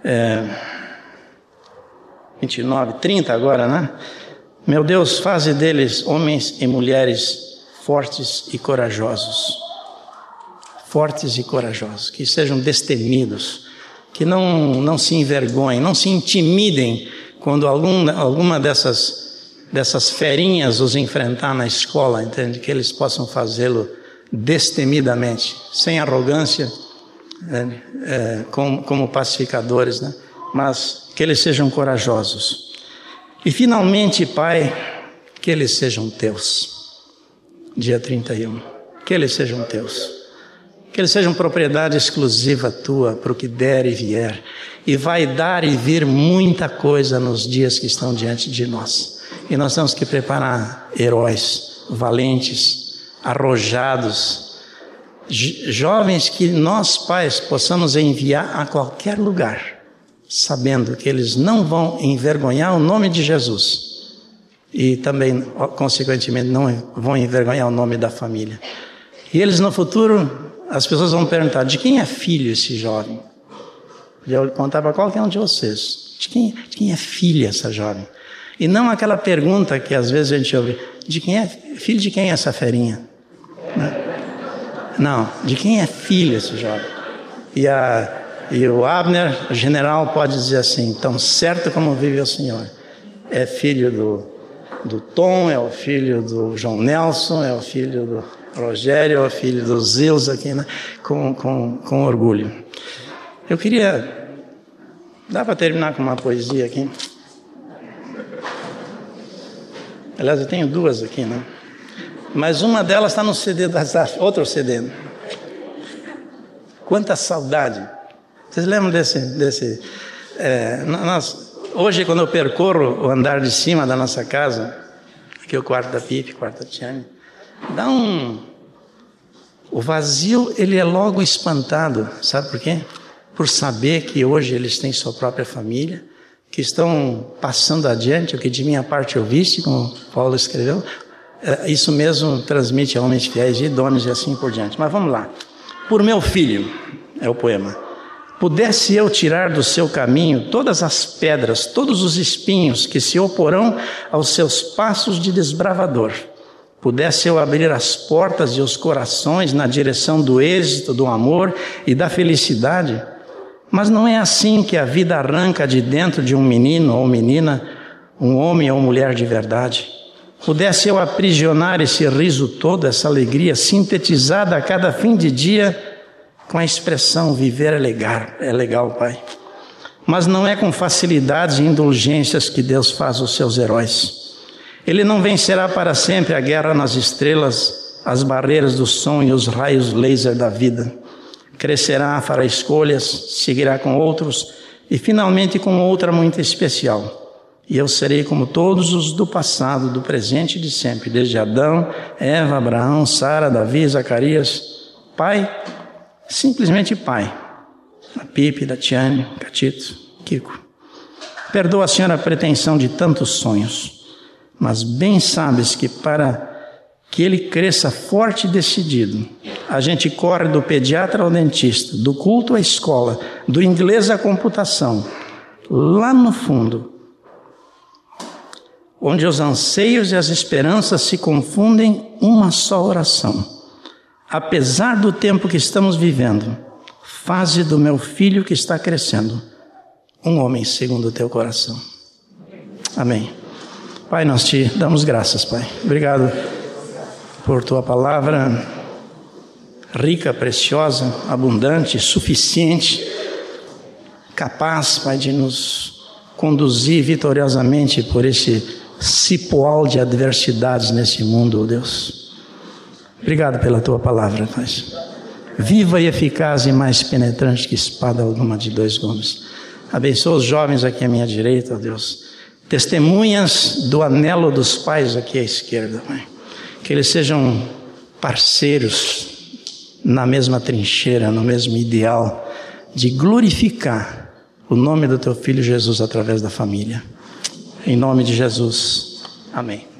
É, 29, 30 agora, né? Meu Deus, faze deles homens e mulheres fortes e corajosos fortes e corajosos, que sejam destemidos, que não, não se envergonhem, não se intimidem quando algum, alguma dessas, dessas ferinhas os enfrentar na escola, entende? Que eles possam fazê-lo destemidamente, sem arrogância, é, é, como, como pacificadores, né? mas que eles sejam corajosos. E finalmente, Pai, que eles sejam teus. Dia 31. Que eles sejam teus. Que eles sejam propriedade exclusiva tua para o que der e vier. E vai dar e vir muita coisa nos dias que estão diante de nós. E nós temos que preparar heróis, valentes, arrojados, jovens que nós, pais, possamos enviar a qualquer lugar, sabendo que eles não vão envergonhar o nome de Jesus. E também, consequentemente, não vão envergonhar o nome da família. E eles no futuro as pessoas vão perguntar: de quem é filho esse jovem? Eu vou contar para qualquer um de vocês: de quem, de quem é filha essa jovem? E não aquela pergunta que às vezes a gente ouve: de quem é filho de quem é essa ferinha? Não, de quem é filho esse jovem? E, a, e o Abner, o general, pode dizer assim: tão certo como vive o Senhor, é filho do, do Tom, é o filho do João Nelson, é o filho do Rogério, filho dos Zeus aqui, né? com, com, com orgulho. Eu queria. Dá para terminar com uma poesia aqui? Aliás, eu tenho duas aqui, né? Mas uma delas está no CD das artes, outro CD. Quanta saudade. Vocês lembram desse. desse é, nós, hoje, quando eu percorro o andar de cima da nossa casa, aqui é o quarto da Pipe, quarto da Tiane, dá um. O vazio, ele é logo espantado, sabe por quê? Por saber que hoje eles têm sua própria família, que estão passando adiante o que de minha parte eu viste, como Paulo escreveu. É, isso mesmo transmite a homens fiéis e idôneos e assim por diante. Mas vamos lá. Por meu filho, é o poema. Pudesse eu tirar do seu caminho todas as pedras, todos os espinhos que se oporão aos seus passos de desbravador Pudesse eu abrir as portas e os corações na direção do êxito, do amor e da felicidade. Mas não é assim que a vida arranca de dentro de um menino ou menina, um homem ou mulher de verdade. Pudesse eu aprisionar esse riso todo, essa alegria sintetizada a cada fim de dia com a expressão viver é legal, é legal, Pai. Mas não é com facilidades e indulgências que Deus faz os seus heróis. Ele não vencerá para sempre a guerra nas estrelas, as barreiras do som e os raios laser da vida. crescerá, fará escolhas, seguirá com outros e finalmente com outra muito especial. E eu serei como todos os do passado, do presente e de sempre, desde Adão, Eva, Abraão, Sara, Davi, Zacarias, pai, simplesmente pai. Da Pipe, da Tiane, Catito, Kiko. Perdoa, Senhor, a pretensão de tantos sonhos, mas bem sabes que para que ele cresça forte e decidido. A gente corre do pediatra ao dentista, do culto à escola, do inglês à computação. Lá no fundo, onde os anseios e as esperanças se confundem, uma só oração. Apesar do tempo que estamos vivendo, faze do meu filho que está crescendo um homem segundo o teu coração. Amém. Pai, nós te damos graças, Pai. Obrigado por tua palavra rica, preciosa, abundante, suficiente, capaz, Pai, de nos conduzir vitoriosamente por esse cipoal de adversidades nesse mundo, oh Deus. Obrigado pela tua palavra, Pai. Viva e eficaz e mais penetrante que espada alguma de dois gumes. Abençoa os jovens aqui à minha direita, ó Deus. Testemunhas do anelo dos pais aqui à esquerda, Pai que eles sejam parceiros na mesma trincheira, no mesmo ideal de glorificar o nome do teu filho Jesus através da família. Em nome de Jesus. Amém.